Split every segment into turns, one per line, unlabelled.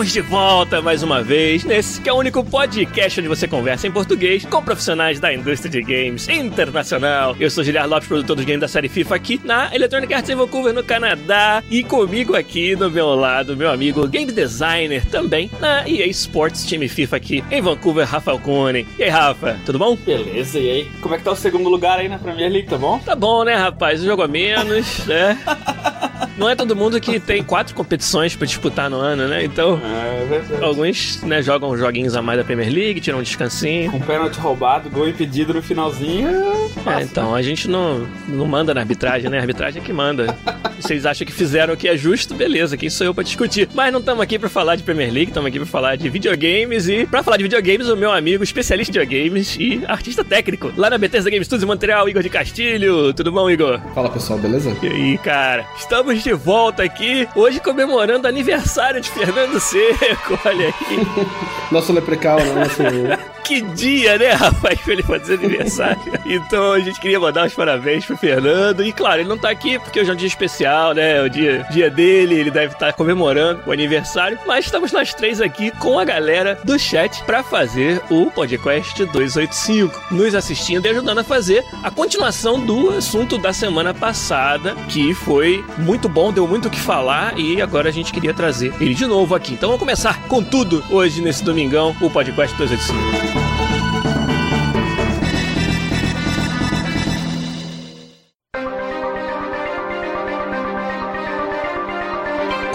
Estamos de volta mais uma vez nesse que é o único podcast onde você conversa em português com profissionais da indústria de games internacional. Eu sou Giliar Lopes, produtor dos games da série FIFA aqui na Electronic Arts em Vancouver, no Canadá. E comigo aqui do meu lado, meu amigo game designer também na EA Sports Time FIFA aqui em Vancouver, Rafael Kunen. E aí, Rafa, tudo bom?
Beleza, e aí? Como é que tá o segundo lugar aí na Premier League, tá bom?
Tá bom, né, rapaz? O jogo a menos, né? Não é todo mundo que tem quatro competições pra disputar no ano, né? Então,
É verdade.
alguns né, jogam joguinhos a mais da Premier League, tiram um descansinho.
Com pênalti roubado, gol impedido no finalzinho.
É, então, a gente não, não manda na arbitragem, né? A arbitragem é que manda. Vocês acham que fizeram o que é justo, beleza, quem sou eu pra discutir. Mas não estamos aqui pra falar de Premier League, estamos aqui pra falar de videogames e pra falar de videogames, o meu amigo especialista em videogames e artista técnico lá na Bethesda Game Studios Montreal, Igor de Castilho. Tudo bom, Igor?
Fala pessoal, beleza?
E aí, cara, estamos de volta aqui, hoje comemorando aniversário de Fernando Seco, olha aí.
Nosso leprecal, né?
Que dia, né, rapaz, pra ele fazer aniversário. Então a gente queria mandar os parabéns pro Fernando. E claro, ele não tá aqui porque hoje é um dia especial, né? É o dia, dia dele, ele deve estar comemorando o aniversário. Mas estamos nós três aqui com a galera do chat pra fazer o podcast 285, nos assistindo e ajudando a fazer a continuação do assunto da semana passada, que foi muito bom, deu muito o que falar e agora a gente queria trazer ele de novo aqui. Então vamos começar com tudo hoje nesse domingão, o podcast 285. Thank you.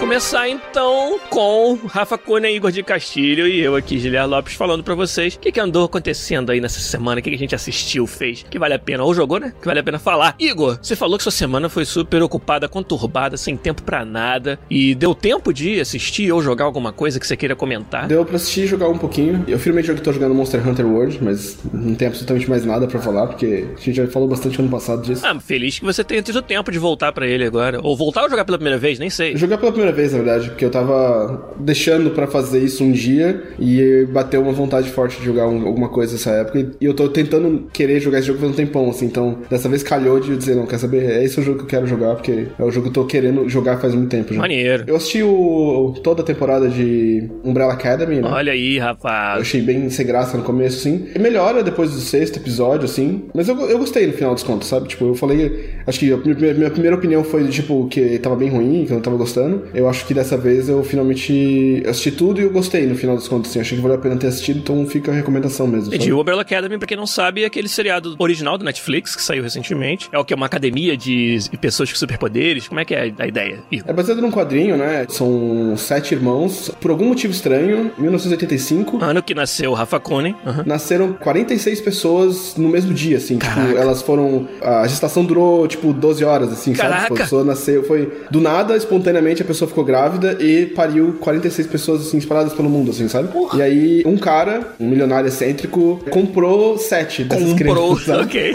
Começar então com Rafa Cunha, Igor de Castilho e eu aqui, Giliar Lopes, falando pra vocês o que, que andou acontecendo aí nessa semana, o que, que a gente assistiu, fez, que vale a pena, ou jogou, né? Que vale a pena falar. Igor, você falou que sua semana foi super ocupada, conturbada, sem tempo pra nada, e deu tempo de assistir ou jogar alguma coisa que você queira comentar?
Deu pra assistir e jogar um pouquinho. Eu finalmente joguei, tô jogando Monster Hunter World, mas não tem absolutamente mais nada pra falar, porque a gente já falou bastante ano passado disso.
Ah, feliz que você tenha tido tempo de voltar pra ele agora. Ou voltar ou jogar pela primeira vez, nem sei.
Jogar pela primeira vez, na verdade, porque eu tava deixando pra fazer isso um dia e bateu uma vontade forte de jogar um- alguma coisa nessa época. E eu tô tentando querer jogar esse jogo faz um tempão, assim. Então, dessa vez calhou de dizer, não, quer saber? É esse o jogo que eu quero jogar, porque é o jogo que eu tô querendo jogar faz muito tempo já.
Maneiro.
Eu assisti o, toda a temporada de Umbrella Academy, né?
Olha aí,
Eu
rapaz.
achei bem sem graça no começo, assim. E melhora depois do sexto episódio, assim. Mas eu, eu gostei no final dos contos, sabe? Tipo, eu falei. Acho que a minha, minha primeira opinião foi, tipo, que tava bem ruim, que eu não tava gostando. Eu acho que dessa vez eu finalmente assisti tudo e eu gostei no final dos contos, assim. Achei que valeu a pena ter assistido, então fica a recomendação mesmo.
E
sabe?
de Umbrella Academy, pra quem não sabe, é aquele seriado original do Netflix que saiu recentemente. É o que? Uma academia de pessoas com superpoderes? Como é que é a ideia?
É baseado num quadrinho, né? São sete irmãos. Por algum motivo estranho, em 1985.
Ano que nasceu o Rafa Conen. Aham.
Nasceram 46 pessoas no mesmo dia, assim.
Caraca.
Tipo, elas foram. A gestação durou, tipo, 12 horas, assim, sabe?
Caraca.
Tipo, a pessoa nasceu, foi. Do nada, espontaneamente, a pessoa ficou grávida e pariu 46 pessoas, assim, espalhadas pelo mundo, assim, sabe? E aí, um cara, um milionário excêntrico, comprou sete dessas
Comprou,
crianças. sabe?
ok.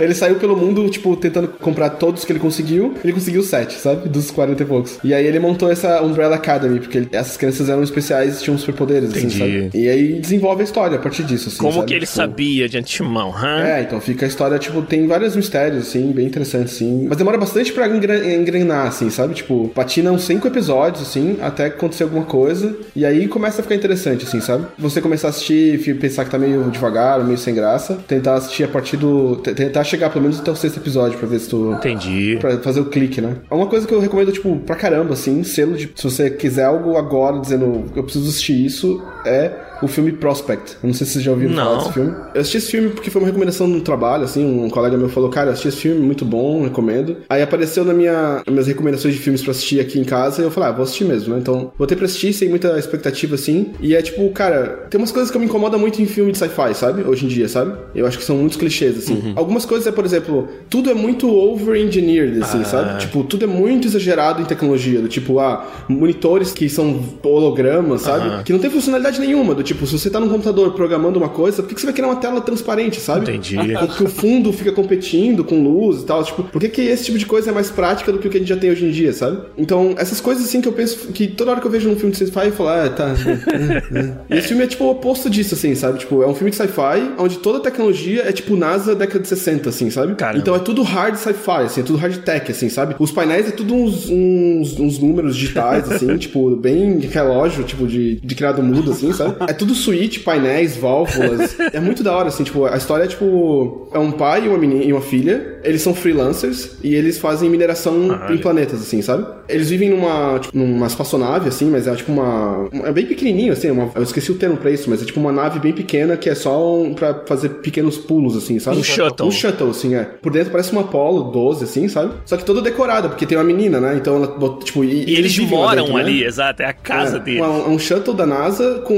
Ele saiu pelo mundo, tipo, tentando comprar todos que ele conseguiu. Ele conseguiu sete, sabe? Dos 40 e poucos. E aí ele montou essa Umbrella Academy, porque ele- essas crianças eram especiais e tinham superpoderes, assim, sabe? E aí desenvolve a história a partir disso, assim.
Como
sabe?
que ele
Tipo,
sabia de antemão, hã?
é, então fica a história, tipo, tem vários mistérios, assim, bem interessantes, assim. Mas demora bastante pra engrenar, assim, sabe? Tipo, patina uns cinco episódios, assim, até acontecer alguma coisa. E aí começa a ficar interessante, assim, sabe? Você começar a assistir e pensar que tá meio devagar, meio sem graça. Tentar assistir a partir do. Tentar chegar pelo menos até o sexto episódio pra ver se tu.
Entendi.
Pra fazer o clique, né? É uma coisa que eu recomendo, tipo, pra caramba, assim, selo de. Se você quiser algo agora dizendo eu preciso assistir isso, é o filme Prospect. Eu não sei se vocês já ouviram
Não.
falar desse filme. Eu assisti esse filme porque foi uma recomendação no trabalho, assim, um colega meu falou, cara, eu assisti esse filme, muito bom, recomendo. Aí apareceu na minha, nas minhas recomendações de filmes pra assistir aqui em casa e eu falei, ah, vou assistir mesmo, né? Então, botei pra assistir sem muita expectativa, assim. E é tipo, cara, tem umas coisas que me incomodam muito em filme de sci-fi, sabe? Hoje em dia, sabe? Eu acho que são muitos clichês, assim. Algumas coisas é, por exemplo, tudo é muito over-engineered, assim, sabe? Tipo, tudo é muito exagerado em tecnologia. Do tipo, ah, monitores que são hologramas, sabe? Que não tem funcionalidade nenhuma. Do tipo, se você tá num computador programando uma coisa, por que, que você vai criar uma tela transparente, sabe?
Entendi.
Porque o fundo fica competindo com luz e tal. Tipo, por que, que esse tipo de coisa é mais prática do que o que a gente já tem hoje em dia, sabe? Então, essas coisas assim que eu penso que toda hora que eu vejo num filme de sci-fi, eu falo, ah, tá. é, é. E esse filme é tipo o oposto disso, assim, sabe? Tipo, é um filme de sci-fi onde toda a tecnologia é tipo NASA década de 60, assim, sabe?
Caramba.
Então é tudo hard sci-fi, assim, é tudo hard tech, assim, sabe? Os painéis é tudo uns, uns, uns números digitais, assim, tipo, bem relógio, tipo, de, de criado mudo, assim, sabe? É tudo suíte, painéis, válvulas. É muito da hora, assim, tipo, a história é tipo. É um pai e uma menina e uma filha. Eles são freelancers e eles fazem mineração em planetas, assim, sabe? Eles vivem numa, tipo, numa espaçonave, assim, mas é tipo uma. É bem pequenininho, assim, é uma, eu esqueci o termo pra isso, mas é tipo uma nave bem pequena que é só um, pra fazer pequenos pulos, assim, sabe?
Um shuttle.
Um shuttle, assim, é. Por dentro parece uma Apollo 12, assim, sabe? Só que toda decorada, porque tem uma menina, né? Então ela, tipo. E,
E eles
lá
moram
dentro, né?
ali, exato, é a casa
É,
deles.
uma- um shuttle da NASA com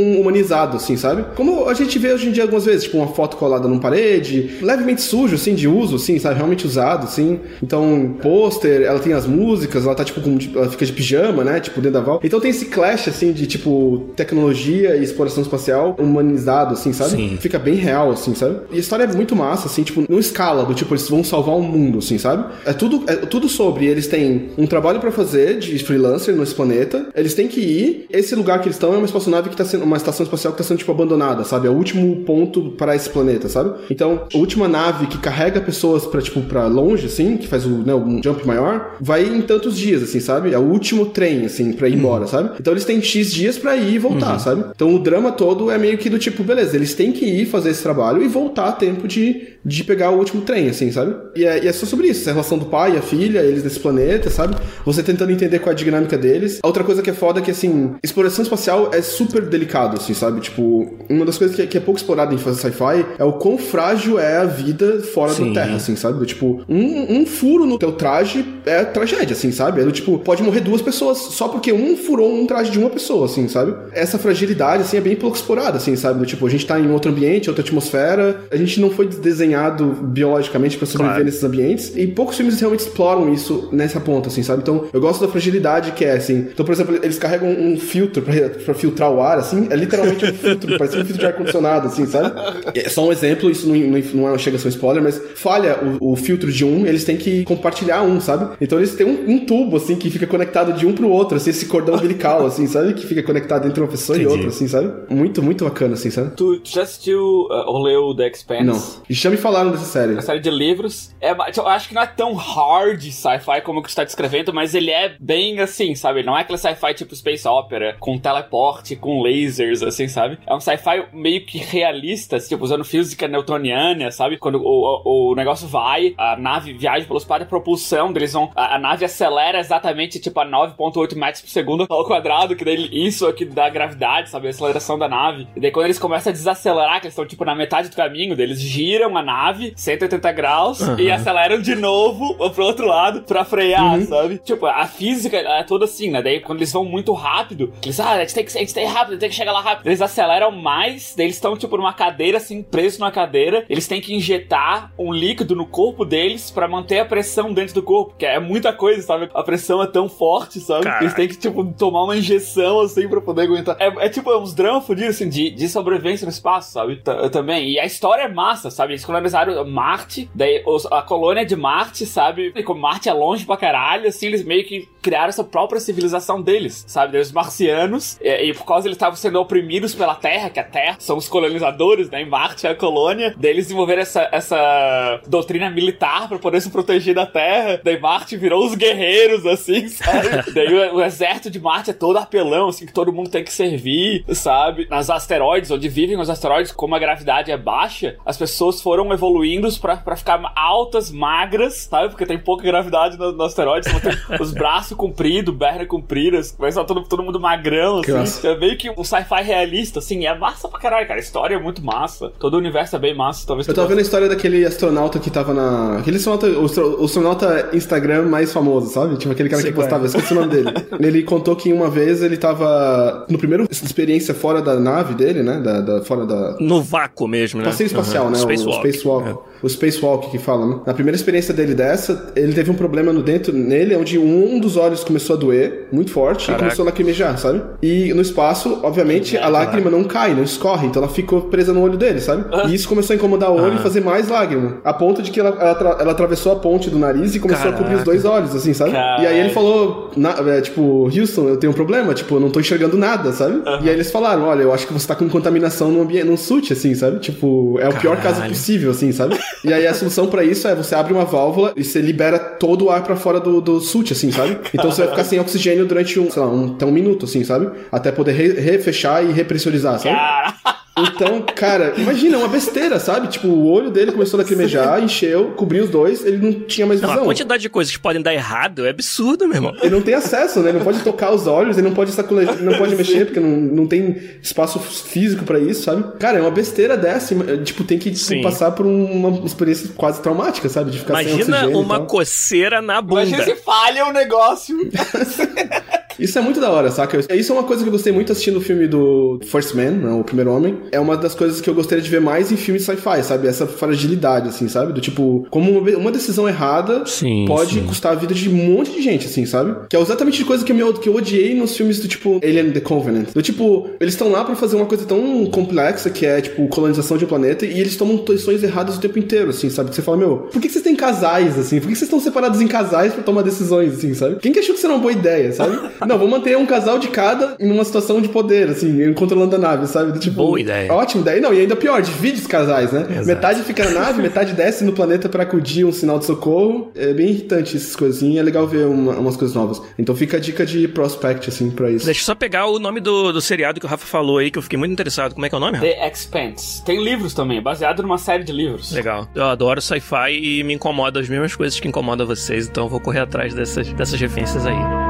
humanizado, assim, sabe? Como a gente vê hoje em dia algumas vezes, tipo, uma foto colada numa parede, levemente sujo, assim, de uso, assim, sabe? Realmente usado, assim. Então, pôster, ela tem as músicas, ela tá, tipo, com, ela fica de pijama, né? Tipo, dentro da val. Então tem esse clash, assim, de, tipo, tecnologia e exploração espacial humanizado, assim, sabe?
Sim.
Fica bem real, assim, sabe? E a história é muito massa, assim, tipo, não escala, do tipo, eles vão salvar o mundo, assim, sabe? É tudo, é tudo sobre, eles têm um trabalho pra fazer de freelancer nesse planeta, eles têm que ir, esse lugar que eles estão é uma espaçonave que tá sendo, uma estação espacial que tá sendo, tipo, abandonada, sabe? É o último ponto para esse planeta, sabe? Então, a última nave que carrega pessoas pra, tipo, pra longe, assim, que faz o, né, um jump maior, vai em tantos dias, assim, sabe? É o último trem, assim, pra ir embora, sabe? Então eles têm X dias pra ir e voltar, sabe? Então o drama todo é meio que do tipo, beleza, eles têm que ir fazer esse trabalho e voltar a tempo de, de pegar o último trem, assim, sabe? E é, e é só sobre isso, a relação do pai e a filha, eles nesse planeta, sabe? Você tentando entender qual é a dinâmica deles. A outra coisa que é foda é que, assim, exploração espacial é super delicado, assim, sabe? Tipo, uma das coisas que é, que é pouco explorada em sci-fi é o quão frágil é a vida fora
Sim.
da Terra, assim, sabe? Tipo, um, um furo no teu traje é tragédia, assim, sabe? É do tipo, pode morrer duas pessoas só porque um furou um traje de uma pessoa, assim, sabe? Essa fragilidade, assim, é bem pouco explorada, assim, sabe? Do tipo, a gente tá em outro ambiente, outra atmosfera, a gente não foi desenhado biologicamente pra sobreviver
Claro.
nesses ambientes, e poucos filmes realmente exploram isso nessa ponta, assim, sabe? Então, eu gosto da fragilidade que é, assim. Então, por exemplo, eles carregam um filtro pra filtrar o ar, assim, é literalmente um filtro, parece um filtro de ar-condicionado, assim, sabe? É só um exemplo, isso não, não, não é- chega a ser um spoiler, mas falha o, o filtro de um, eles têm que compartilhar um, sabe? Então eles têm um, um tubo, assim, que fica conectado de um pro outro, assim, esse cordão umbilical, assim, sabe? Que fica conectado entre uma pessoa e
Entendi.
outra, assim, sabe? Muito, muito bacana, assim, sabe?
Tu, tu já assistiu uh, ou leu The Expanse?
Não. E já me falaram dessa série.
Uma série de livros. É, eu acho que não é tão hard sci-fi como que tu tá descrevendo, mas ele é bem assim, sabe? Ele não é aquele sci-fi tipo Space Opera, com teleporte, com lasers, assim, sabe? É um sci-fi meio que realista, tipo, usando física newtoniana, sabe? Quando o, o, o negócio vai, a nave viaja pelo espaço, a propulsão deles vão. A, a nave acelera exatamente, tipo, a 9,8 metros por segundo ao quadrado, que daí isso aqui dá gravidade, sabe? A aceleração da nave. E daí quando eles começam a desacelerar, que eles estão, tipo, na metade do caminho, eles giram a nave 180 graus e aceleram de novo pro outro lado pra frear, sabe? Tipo, a física é toda assim, né? Daí quando eles vão muito rápido, eles, ah, a gente tem que, a gente tem rápido, tem que chegar lá rápido. Eles aceleram mais, daí eles estão, tipo, numa cadeira, assim, presos numa cadeira. Eles têm que injetar um líquido no corpo deles pra manter a pressão dentro do corpo, que é muita coisa, sabe? A pressão é tão forte, sabe?
Caraca.
Eles têm que, tipo, tomar uma injeção, assim, pra poder aguentar. É, é tipo, é uns dramas fudidos, assim, de, de sobrevivência no espaço, sabe? T- também. E a história é massa, sabe? Eles colonizaram Marte, daí os- a colônia de Marte, sabe? E como Marte é longe pra caralho, assim, eles meio que criaram essa própria civilização deles, sabe? Os marcianos, e, e por causa eles estavam sendo oprimidos pela Terra, que a Terra são os colonizadores, né? E Marte é a colônia, daí eles desenvolveram essa, essa doutrina militar pra poder se proteger da Terra, daí Marte virou os guerreiros, assim, sabe? daí o, o exército de Marte é todo apelão, assim, que todo mundo tem que servir, sabe? Nas asteroides, onde vivem os asteroides, como a gravidade é baixa, as pessoas foram evoluindo pra, pra ficar altas, magras, sabe? Porque tem pouca gravidade no, no asteroide, então tem os braços comprido, perna comprida, mas só todo, todo mundo magrão, assim. É meio que um sci-fi realista, assim. É massa pra caralho, cara. A história é muito massa. Todo o universo é bem massa. Talvez
Eu tava vendo a história daquele astronauta que tava na. Aquele astronauta, o o astronauta Instagram mais famoso, sabe? Tipo aquele cara
Sei
que
é.
postava, eu esqueci o nome dele. ele contou que uma vez ele tava. No primeiro experiência fora da nave dele, né? Da, da- fora da.
No vácuo mesmo, né?
Passeio espacial,
Uhum.
né?
Spacewalk.
O spacewalk.
É.
O spacewalk que fala, né? Na primeira experiência dele dessa, ele teve um problema no dentro nele, onde um dos olhos começou a doer muito forte
Caraca.
e começou a lacrimejar, sabe? E no espaço, obviamente, a lágrima não cai, não escorre, então ela ficou presa no olho dele, sabe? E isso começou a incomodar o olho e fazer mais lágrima. A ponto de que ela, ela, ela atravessou a ponte do nariz e começou a cobrir os
Caraca.
dois olhos, assim, sabe?
Caralho.
E aí ele falou, na- é, tipo, Houston, eu tenho um problema, tipo, eu não tô enxergando nada, sabe? E aí eles falaram, olha, eu acho que você tá com contaminação no ambiente, num suit, assim, sabe? Tipo, é o pior caso
Caralho.
possível, assim, sabe? E aí a solução pra isso é você abre uma válvula e você libera todo o ar pra fora do, do suit, assim, sabe? Então você vai ficar sem oxigênio durante um, sei lá, um, até um minuto, assim, sabe? Até poder re- refechar e repressurizar, sabe?
Cara,
Então, cara, imagina, é uma besteira, sabe? Tipo, o olho dele começou a lacrimejar, encheu, cobriu os dois, ele não tinha mais
Não, a
visão.
quantidade de coisas que podem dar errado é absurdo, meu irmão.
Ele não tem acesso, né? Ele não pode tocar os olhos, ele não pode saculejar, não pode mexer, porque não, não tem espaço físico pra isso, sabe? Cara, é uma besteira dessa. e, Tipo, tem que tipo, passar por uma experiência quase traumática, sabe? De ficar sem
Imagina
oxigênio. e
uma
tal.
coceira na bunda.
imagina se falha o negócio.
Isso é muito da hora, saca? Isso é uma coisa que eu gostei muito assistindo o filme do First Man, né, o Primeiro Homem. É uma das coisas que eu gostaria de ver mais em filmes sci-fi, sabe? Essa fragilidade, assim, sabe? Do tipo, como uma, decisão errada
Sim,
pode
sim.
custar a vida de um monte de gente, assim, sabe? Que é exatamente a coisa que eu, que eu odiei nos filmes do tipo Alien The Covenant. Do tipo, eles estão lá pra fazer uma coisa tão complexa que é, tipo, colonização de um planeta e eles tomam decisões erradas o tempo inteiro, assim, sabe? Que você fala, meu, por que que vocês têm casais, assim? Por que que vocês estão separados em casais pra tomar decisões, assim, sabe? Quem que achou que isso era uma boa ideia, sabe? Não, vou manter um casal de cada em uma situação de poder, assim, controlando a nave, sabe? Tipo,
Boa ideia.
Ótima ideia. Não, e ainda pior, divide os casais, né?
Exato.
Metade fica na nave, metade desce no planeta pra acudir um sinal de socorro. É bem irritante essas coisinhas, é legal ver uma- umas coisas novas. Então fica a dica de prospect, assim, pra isso.
Deixa eu só pegar o nome do, do seriado que o Rafa falou aí, que eu fiquei muito interessado. Como é que é o nome, Rafa?
The Expanse. Tem livros também, baseado numa série de livros.
Legal. Eu adoro sci-fi e me incomoda as mesmas coisas que incomodam vocês, então eu vou correr atrás dessas, dessas referências aí.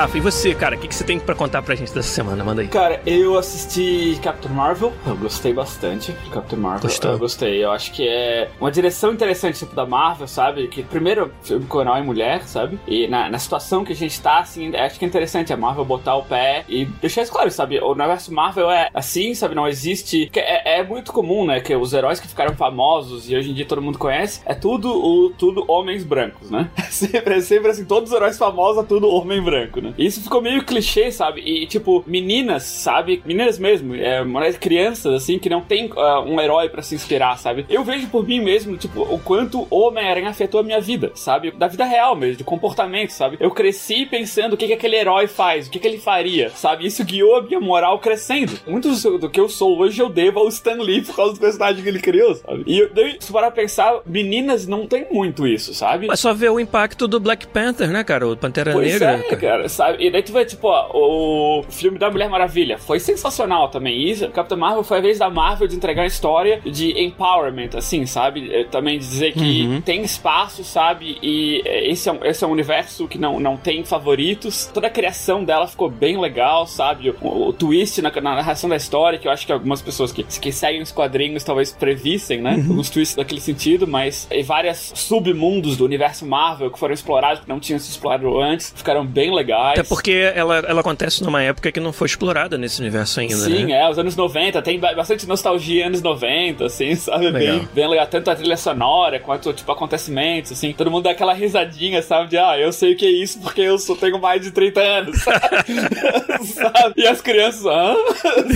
Rafa, e você, cara? O que, que você tem pra contar pra gente dessa semana? Manda aí.
Cara, eu assisti Captain Marvel, eu gostei bastante de Captain Marvel.
Gostou?
Eu gostei, eu acho que é uma direção interessante tipo, da Marvel, sabe? Que primeiro, filme herói e mulher, sabe? E na, na situação que a gente tá, assim, acho que é interessante a Marvel botar o pé e deixar isso claro, sabe? O universo Marvel é assim, sabe? Não existe. É, é muito comum, né? Que os heróis que ficaram famosos e hoje em dia todo mundo conhece, é tudo, o, tudo homens brancos, né? sempre, é sempre assim, todos os heróis famosos é tudo homem branco, né? E isso ficou meio clichê, sabe? E tipo, meninas, sabe? Meninas mesmo, é, crianças, assim, que não tem ah, um herói pra se inspirar, sabe? Eu vejo por mim mesmo, tipo, o quanto o Homem-Aranha afetou a minha vida, sabe? Da vida real mesmo, de comportamento, sabe? Eu cresci pensando o que, que aquele herói faz, o que, que ele faria, sabe? Isso guiou a minha moral crescendo. Muito do, que eu sou hoje eu devo ao Stan Lee por causa do personagem que ele criou, sabe? E eu, daí, se parar pra pensar, meninas não tem muito isso, sabe?
É só ver o impacto do Black Panther, né, cara? O Pantera
Pois
Negra.
é, cara, sabe? E daí tu vê, tipo, ó, o filme da Mulher Maravilha foi sensacional também. Isso, Capitã Marvel foi a vez da Marvel de entregar uma história de empowerment, assim, sabe? É, Também de dizer que
Uhum.
tem espaço, sabe? E é, esse é, um, esse é um universo que não, não tem favoritos. Toda a criação dela ficou bem legal, sabe? O, o twist na, na narração da história, que eu acho que algumas pessoas que, que seguem os quadrinhos talvez previssem, né?
Uhum.
Alguns twists daquele sentido, mas e várias submundos do universo Marvel que foram explorados, que não tinham se explorado antes, ficaram bem legais.
Até porque ela, ela acontece numa época que não foi explorada nesse universo ainda,
Sim,
né?
é, os anos 90, tem ba- bastante nostalgia anos 90, assim, sabe?
Legal.
Bem, bem legal, tanto a trilha sonora quanto, tipo, acontecimentos, assim. Todo mundo dá aquela risadinha, sabe? De, ah, eu sei o que é isso porque eu só tenho mais de 30 anos, sabe? E as crianças, hã?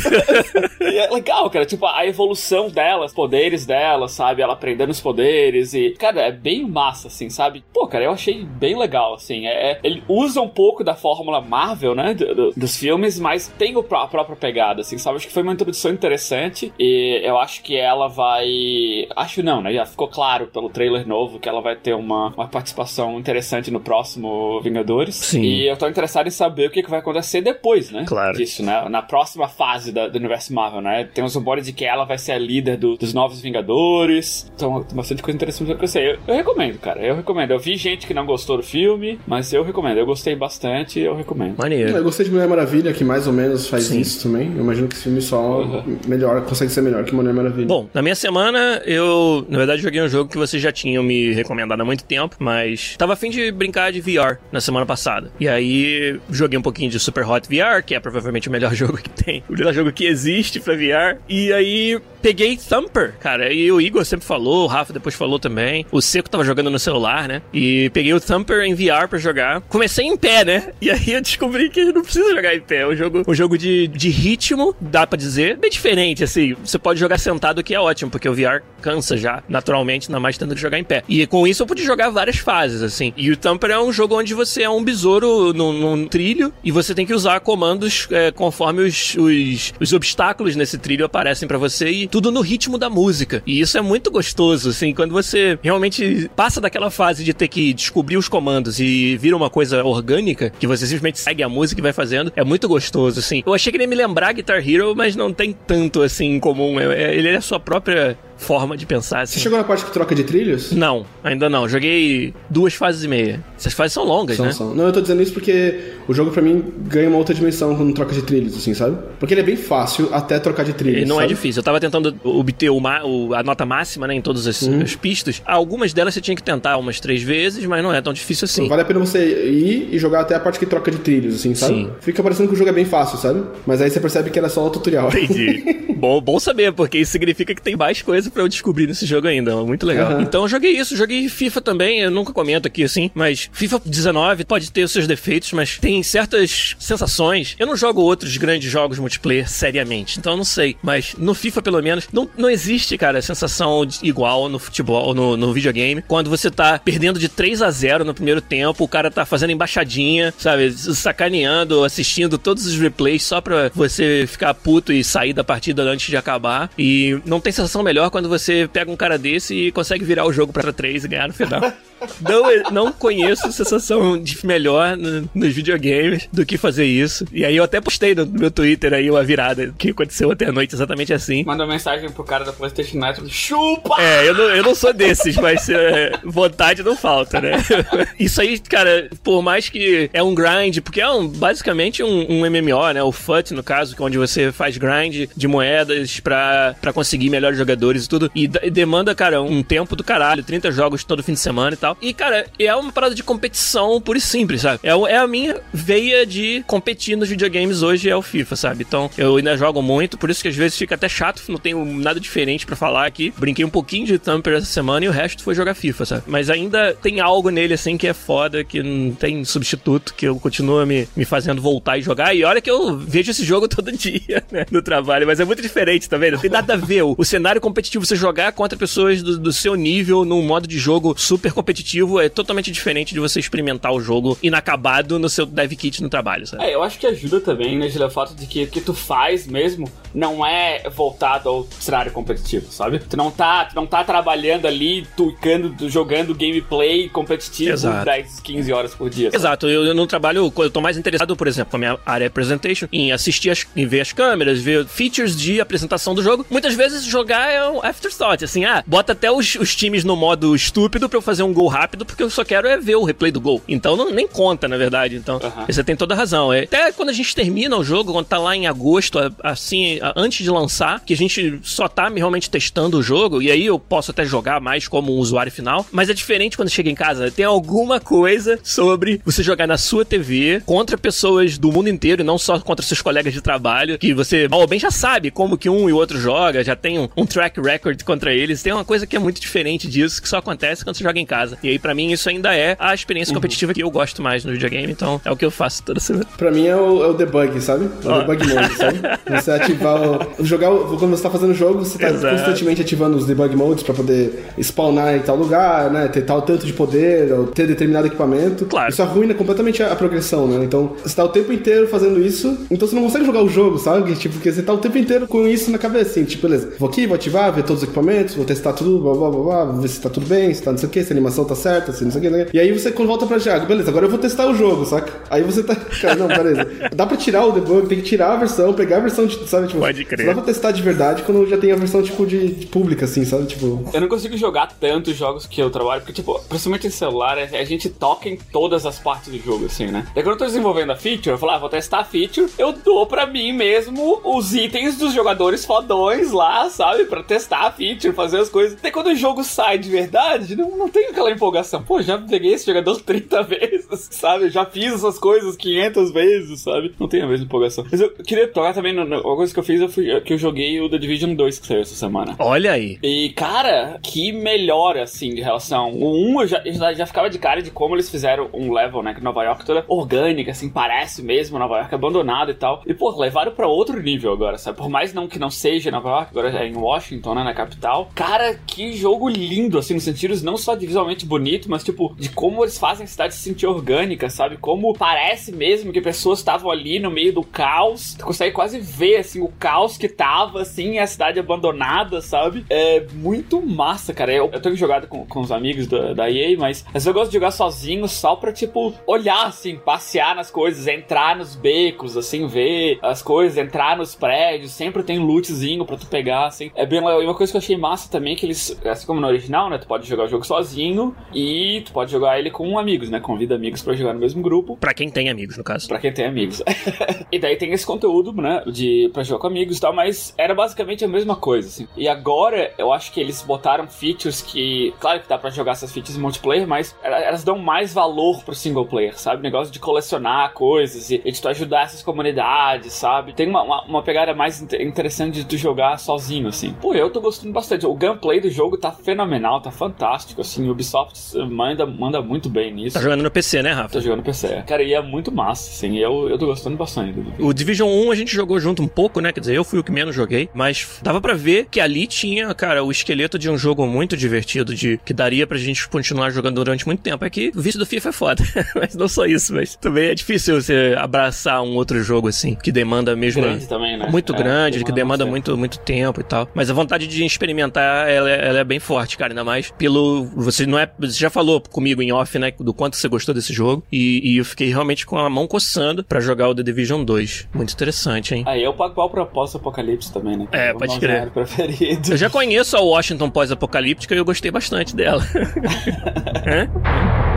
e é legal, cara, tipo, a evolução delas, poderes delas, sabe? Ela aprendendo os poderes e, cara, é bem massa, assim, sabe? Pô, cara, eu achei bem legal, assim. É, é- ele usa um pouco da fórmula Marvel, né? Do, do, dos filmes, mas tem o, a própria pegada, assim, sabe? Acho que foi uma introdução interessante e eu acho que ela vai. Acho não, né? Já ficou claro pelo trailer novo que ela vai ter uma, uma participação interessante no próximo Vingadores.
Sim.
E eu tô interessado em saber o que, que vai acontecer depois, né?
Claro.
Disso, né? Na próxima fase da, do universo Marvel, né? Tem uns rumores de que ela vai ser a líder do, dos novos Vingadores. Então, tem bastante coisa interessante pra acontecer. Eu, eu recomendo, cara. Eu recomendo. Eu vi gente que não gostou do filme, mas eu recomendo. Eu gostei bastante eu recomendo.
Maneiro.
Eu gostei de Mulher Maravilha, que mais ou menos faz
Sim.
isso também. Eu imagino que esse filme só
Uhum.
melhor, consegue ser melhor que Mulher Maravilha.
Bom, na minha semana, eu, na verdade, joguei um jogo que vocês já tinham me recomendado há muito tempo, mas tava afim de brincar de VR na semana passada. E aí, joguei um pouquinho de Super Hot VR, que é provavelmente o melhor jogo que tem, o melhor jogo que existe pra VR. E aí, peguei Thumper, cara. E o Igor sempre falou, o Rafa depois falou também. O Seco tava jogando no celular, né? E peguei o Thumper em VR pra jogar. Comecei em pé, né? E aí eu descobri que não precisa jogar em pé. É um jogo, um jogo de, de ritmo, dá pra dizer. Bem diferente, assim. Você pode jogar sentado, que é ótimo, porque o VR cansa já, naturalmente, ainda mais tendo que jogar em pé. E com isso eu pude jogar várias fases, assim. E o Thumper é um jogo onde você é um besouro num, num trilho e você tem que usar comandos é, conforme os, os, os obstáculos nesse trilho aparecem pra você e tudo no ritmo da música. E isso é muito gostoso, assim, quando você realmente passa daquela fase de ter que descobrir os comandos e vira uma coisa orgânica, que você simplesmente segue a música e vai fazendo, é muito gostoso, assim. Eu achei que ele ia me lembrar Guitar Hero, mas não tem tanto, assim, em comum. É- é- ele é a sua própria forma de pensar,
Você
assim.
chegou na parte que troca de trilhos?
Não, ainda não. Joguei duas fases e meia. Essas fases são longas,
São,
né?
são. Não, eu tô dizendo isso porque o jogo pra mim ganha uma outra dimensão quando troca de trilhos, assim, sabe? Porque ele é bem fácil até trocar de trilhos.
E não é
sabe?
difícil. Eu tava tentando obter o ma- o- a nota máxima, né, em todas as,
Uhum.
as pistas. Algumas delas você tinha que tentar umas três vezes, mas não é tão difícil assim.
Vale a pena você ir e jogar até a parte que troca de trilhos, assim, sabe?
Sim.
Fica parecendo que o jogo é bem fácil, sabe? Mas aí você percebe que era só o tutorial.
Entendi. bom, bom saber, porque isso significa que tem mais coisa pra eu descobrir nesse jogo ainda. Muito legal.
Aham.
Então eu joguei isso, joguei FIFA também. Eu nunca comento aqui assim, mas FIFA 19 pode ter os seus defeitos, mas tem certas sensações. Eu não jogo outros grandes jogos multiplayer seriamente, então eu não sei. Mas no FIFA, pelo menos, não, não existe, cara, sensação igual no futebol, no, no videogame. Quando você tá perdendo de 3 a 0 no primeiro tempo, o cara tá fazendo embaixadinha, sabe? Sacaneando, assistindo todos os replays só pra você ficar puto e sair da partida antes de acabar. E não tem sensação melhor quando você pega um cara desse e consegue virar o jogo pra 3 e ganhar no final. Não, não conheço sensação de melhor no- nos videogames do que fazer isso. E aí eu até postei no meu Twitter aí uma virada que aconteceu ontem à noite exatamente assim.
Manda uma mensagem pro cara da PlayStation Network: chupa!
É, eu não, eu não sou desses, mas é, vontade não falta, né? Isso aí, cara, por mais que é um grind, porque é um, basicamente um, um MMO, né? O FUT, no caso, que é onde você faz grind de moedas pra, pra conseguir melhores jogadores e tudo. E, e demanda, cara, um tempo do caralho, 30 jogos todo fim de semana e tal. E, cara, é uma parada de competição pura e simples, sabe? É, é a minha veia de competir nos videogames hoje, é o FIFA, sabe? Então, eu ainda jogo muito, por isso que às vezes fica até chato, não tenho nada diferente pra falar aqui. Brinquei um pouquinho de Thumper essa semana e o resto foi jogar FIFA, sabe? Mas ainda tem algo nele, assim, que é foda, que não tem substituto, que eu continuo me, me fazendo voltar e jogar. E olha que eu vejo esse jogo todo dia, né? No trabalho, mas é muito diferente também, não tem nada a ver. O, o cenário competitivo, você jogar contra pessoas do, do seu nível num modo de jogo super competitivo é totalmente diferente de você experimentar o jogo inacabado no seu dev kit no trabalho, sabe?
É, eu acho que ajuda também, né, Gila, o fato de que o que tu faz mesmo não é voltado ao cenário competitivo, sabe? Tu não tá, tu não tá trabalhando ali, tuicando, jogando gameplay competitivo
Exato.
10, 15 horas por dia. sabe?
Exato, eu, eu no trabalho, eu tô mais interessado, por exemplo, com a minha área presentation, em assistir, as, em ver as câmeras, ver features de apresentação do jogo. Muitas vezes jogar é um afterthought, assim, ah, bota até os, os times no modo estúpido pra eu fazer um gol rápido, porque eu só quero é ver o replay do gol. Então não, nem conta, na verdade. Então, você tem toda a razão. É, até quando a gente termina o jogo, quando tá lá em agosto, assim, antes de lançar, que a gente só tá realmente testando o jogo, e aí eu posso até jogar mais como um usuário final, mas é diferente quando chega em casa. Tem alguma coisa sobre você jogar na sua TV contra pessoas do mundo inteiro e não só contra seus colegas de trabalho, que você mal ou bem já sabe como que um e o outro joga, já tem um, um track record contra eles. Tem uma coisa que é muito diferente disso, que só acontece quando você joga em casa. E aí, pra mim, isso ainda é a experiência competitiva que eu gosto mais no videogame, então é o que eu faço toda semana.
Pra mim é o, é o debug, sabe? É o
Ó.
debug mode, sabe? Você ativar jogar o, jogar o, quando você tá fazendo o jogo, você tá
Exato.
constantemente ativando os debug modes pra poder spawnar em tal lugar, né? Ter tal tanto de poder, ou ter determinado equipamento.
Claro.
Isso arruina completamente a, a progressão, né? Então, você tá o tempo inteiro fazendo isso, então você não consegue jogar o jogo, sabe? Tipo, porque você tá o tempo inteiro com isso na cabeça, assim, tipo, beleza, vou aqui, vou ativar, ver todos os equipamentos, vou testar tudo, blá blá blá blá, ver se tá tudo bem, se tá não sei o que, se a animação tá certa, se não sei o que. E aí você quando volta pra jogar, beleza, agora eu vou testar o jogo, saca? Aí você tá. Cara, não, beleza. Dá pra tirar o debug, tem que tirar a versão, pegar a versão de, sabe, tipo,
Pode crer.
só dá pra testar de verdade quando já tem a versão, tipo, de, de pública, assim, sabe? Tipo.
Eu não consigo jogar tantos jogos que eu trabalho, porque, tipo, principalmente em celular, é- a gente toca em todas as partes do jogo, assim, né? Daí quando eu tô desenvolvendo a feature, eu falo, ah, vou testar a feature, eu dou pra mim mesmo os itens dos jogadores fodões lá, sabe? Pra testar a feature, fazer as coisas. Daí quando o jogo sai de verdade, não, não tem aquela empolgação. Pô, já peguei esse jogador 30 vezes, sabe? Já fiz essas coisas 500 vezes, sabe? Não tem a mesma empolgação. Mas eu queria tocar também, no, no, uma coisa que eu fiz, eu fui, que eu joguei o The Division 2 que saiu essa semana.
Olha aí.
E, cara, que melhora, assim, de relação. O 1 eu já, eu já, ficava de cara de como eles fizeram um level, né? Que Nova York toda orgânica, assim, parece mesmo Nova York abandonado e tal. E, pô, levaram pra outro nível agora, sabe? Por mais não que não seja Nova York, agora é em Washington, né? Na capital. Cara, que jogo lindo, assim, nos sentidos não só de visualmente bonito, mas, tipo, de como eles fazem a cidade se sentir orgânica, sabe? Como parece mesmo que pessoas estavam ali no meio do caos. Tu consegue quase ver, assim, o caos que tava, assim, a cidade abandonada, sabe? É muito massa, cara. Eu, eu tenho jogado com, com os amigos da, da EA, mas às vezes eu gosto de jogar sozinho só pra, tipo, olhar, assim, passear nas coisas, entrar nos becos, assim, ver as coisas, entrar nos prédios. Sempre tem lootzinho pra tu pegar, assim. É bem legal. E uma coisa que eu achei massa também é que eles, assim como no original, né? Tu pode jogar o jogo sozinho e tu pode jogar ele com amigos, né? Convida amigos pra jogar no mesmo grupo.
Pra quem tem amigos, no caso.
Pra quem tem amigos. e daí tem esse conteúdo, né? De, pra jogar com amigos e tal, mas era basicamente a mesma coisa, assim. E agora eu acho que eles botaram features que. Claro que dá pra jogar essas features em multiplayer, mas elas dão mais valor pro single player, sabe? O negócio de colecionar coisas e, e de tu ajudar essas comunidades, sabe? Tem uma, uma, uma pegada mais inter- interessante de tu jogar sozinho, assim. Pô, eu tô gostando bastante. O gameplay do jogo tá fenomenal, tá fantástico, assim. O Ubisoft manda, manda muito bem nisso.
Tá jogando no PC, né, Rafa?
Tô jogando PC. Cara, e é muito massa, assim. Eu, eu tô gostando bastante
O Division 1 a gente jogou junto um pouco, né? Quer dizer, eu fui o que menos joguei, mas dava pra ver que ali tinha, cara, o esqueleto de um jogo muito divertido, de que daria pra gente continuar jogando durante muito tempo. É que o vício do FIFA é foda. mas não só isso, mas também é difícil você abraçar um outro jogo assim, que demanda mesmo.
grande também, né?
Muito
É,
grande, que demanda muito, muito tempo e tal. Mas a vontade de experimentar, ela, é- ela é bem forte, cara. Ainda mais pelo. Você não é. Você já falou comigo em off, né? Do quanto você gostou desse jogo. E, e eu fiquei realmente com a mão coçando pra jogar o The Division 2. Muito interessante, hein?
Aí eu pago pau pós-apocalipse também, né?
É,
o
pode crer.
preferido.
Eu já conheço a Washington pós-apocalíptica e eu gostei bastante dela.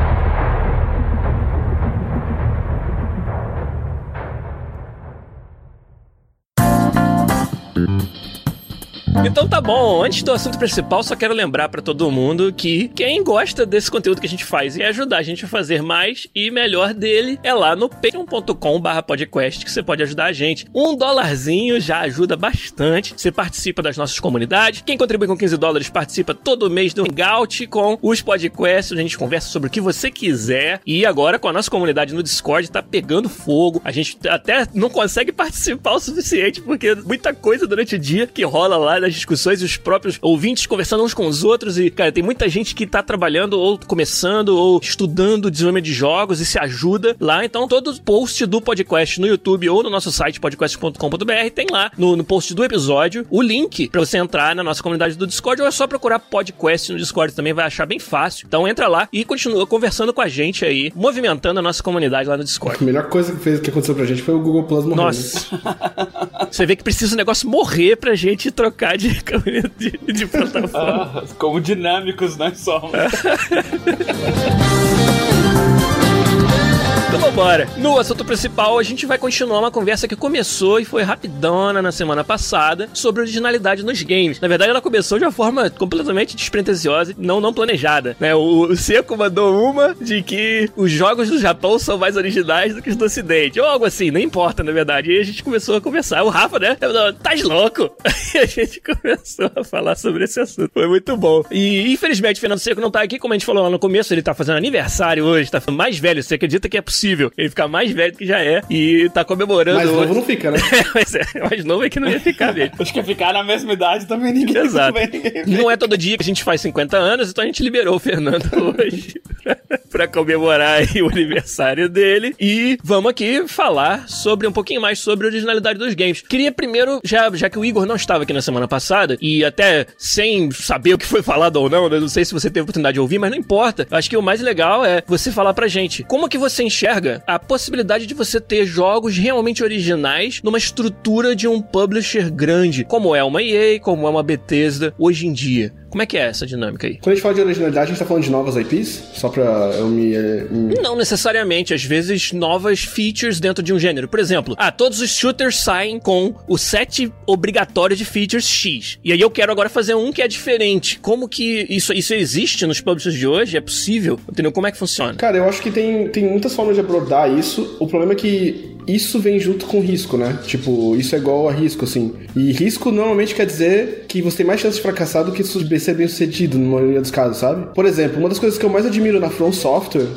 Então tá bom, antes do assunto principal, só quero lembrar pra todo mundo que quem gosta desse conteúdo que a gente faz e ajudar a gente a fazer mais e melhor dele é lá no patreon.com barra podcast que você pode ajudar a gente. Um dólarzinho já ajuda bastante. Você participa das nossas comunidades. Quem contribui com 15 dólares participa todo mês do Hangout com os podcasts, a gente conversa sobre o que você quiser. E agora com a nossa comunidade no Discord tá pegando fogo. A gente até não consegue participar o suficiente porque muita coisa durante o dia que rola lá nas discussões e os próprios ouvintes conversando uns com os outros. E, cara, tem muita gente que tá trabalhando ou começando ou estudando desenvolvimento de jogos e se ajuda lá. Então, todo post do podcast no YouTube ou no nosso site podcast.com.br tem lá no, no post do episódio o link pra você entrar na nossa comunidade do Discord ou é só procurar podcast no Discord também, vai achar bem fácil. Então, entra lá e continua conversando com a gente aí, movimentando a nossa comunidade lá no Discord.
A melhor coisa que, fez, que aconteceu pra gente foi o Google Plus morrer. né?
Você vê que precisa o negócio morrer pra gente trocar de, de, de plataforma.
Ah, como dinâmicos nós somos.
Vambora. No assunto principal, a gente vai continuar uma conversa que começou e foi rapidona na semana passada sobre originalidade nos games. Na verdade, ela começou de uma forma completamente despretensiosa e não, não planejada. Né? O, o Seco mandou uma de que os jogos do Japão são mais originais do que os do Ocidente. Ou algo assim, não importa, na verdade. E a gente começou a conversar. O Rafa, né? Tá louco? E a gente começou a falar sobre esse assunto. Foi muito bom. E infelizmente o Fernando Seco não tá aqui, como a gente falou lá no começo, ele tá fazendo aniversário hoje, tá mais velho. Você acredita que é possível possível ele ficar mais velho do que já é e tá comemorando.
Mais
hoje.
novo não fica, né?
Mas é, mais novo é que não ia ficar mesmo.
Acho que ficar na mesma idade também ninguém
Exato.
também ninguém vê.
Não é todo dia que a gente faz 50 anos, então a gente liberou o Fernando hoje pra comemorar aí o aniversário dele. E vamos aqui falar sobre um pouquinho mais sobre a originalidade dos games. Queria primeiro, já, já que o Igor não estava aqui na semana passada, e até sem saber o que foi falado ou não, né, não sei se você teve a oportunidade de ouvir, mas não importa. Acho que o mais legal é você falar pra gente como que você enxerga a possibilidade de você ter jogos realmente originais numa estrutura de um publisher grande, como é uma EA, como é uma Bethesda hoje em dia. Como é que é essa dinâmica aí?
Quando a gente fala de originalidade, a gente tá falando de novas IPs? Só pra eu me. me...
Não necessariamente, às vezes novas features dentro de um gênero. Por exemplo, ah, todos os shooters saem com o set obrigatório de features X. E aí eu quero agora fazer um que é diferente. Como que isso, isso existe nos publishers de hoje? É possível? Entendeu? Como é que funciona?
Cara, eu acho que tem, tem muitas formas de abordar isso. O problema é que isso vem junto com risco, né? Tipo, isso é igual a risco, assim. E risco normalmente quer dizer que você tem mais chance de fracassar do que de ser bem sucedido, na maioria dos casos, sabe? Por exemplo, uma das coisas que eu mais admiro na From Software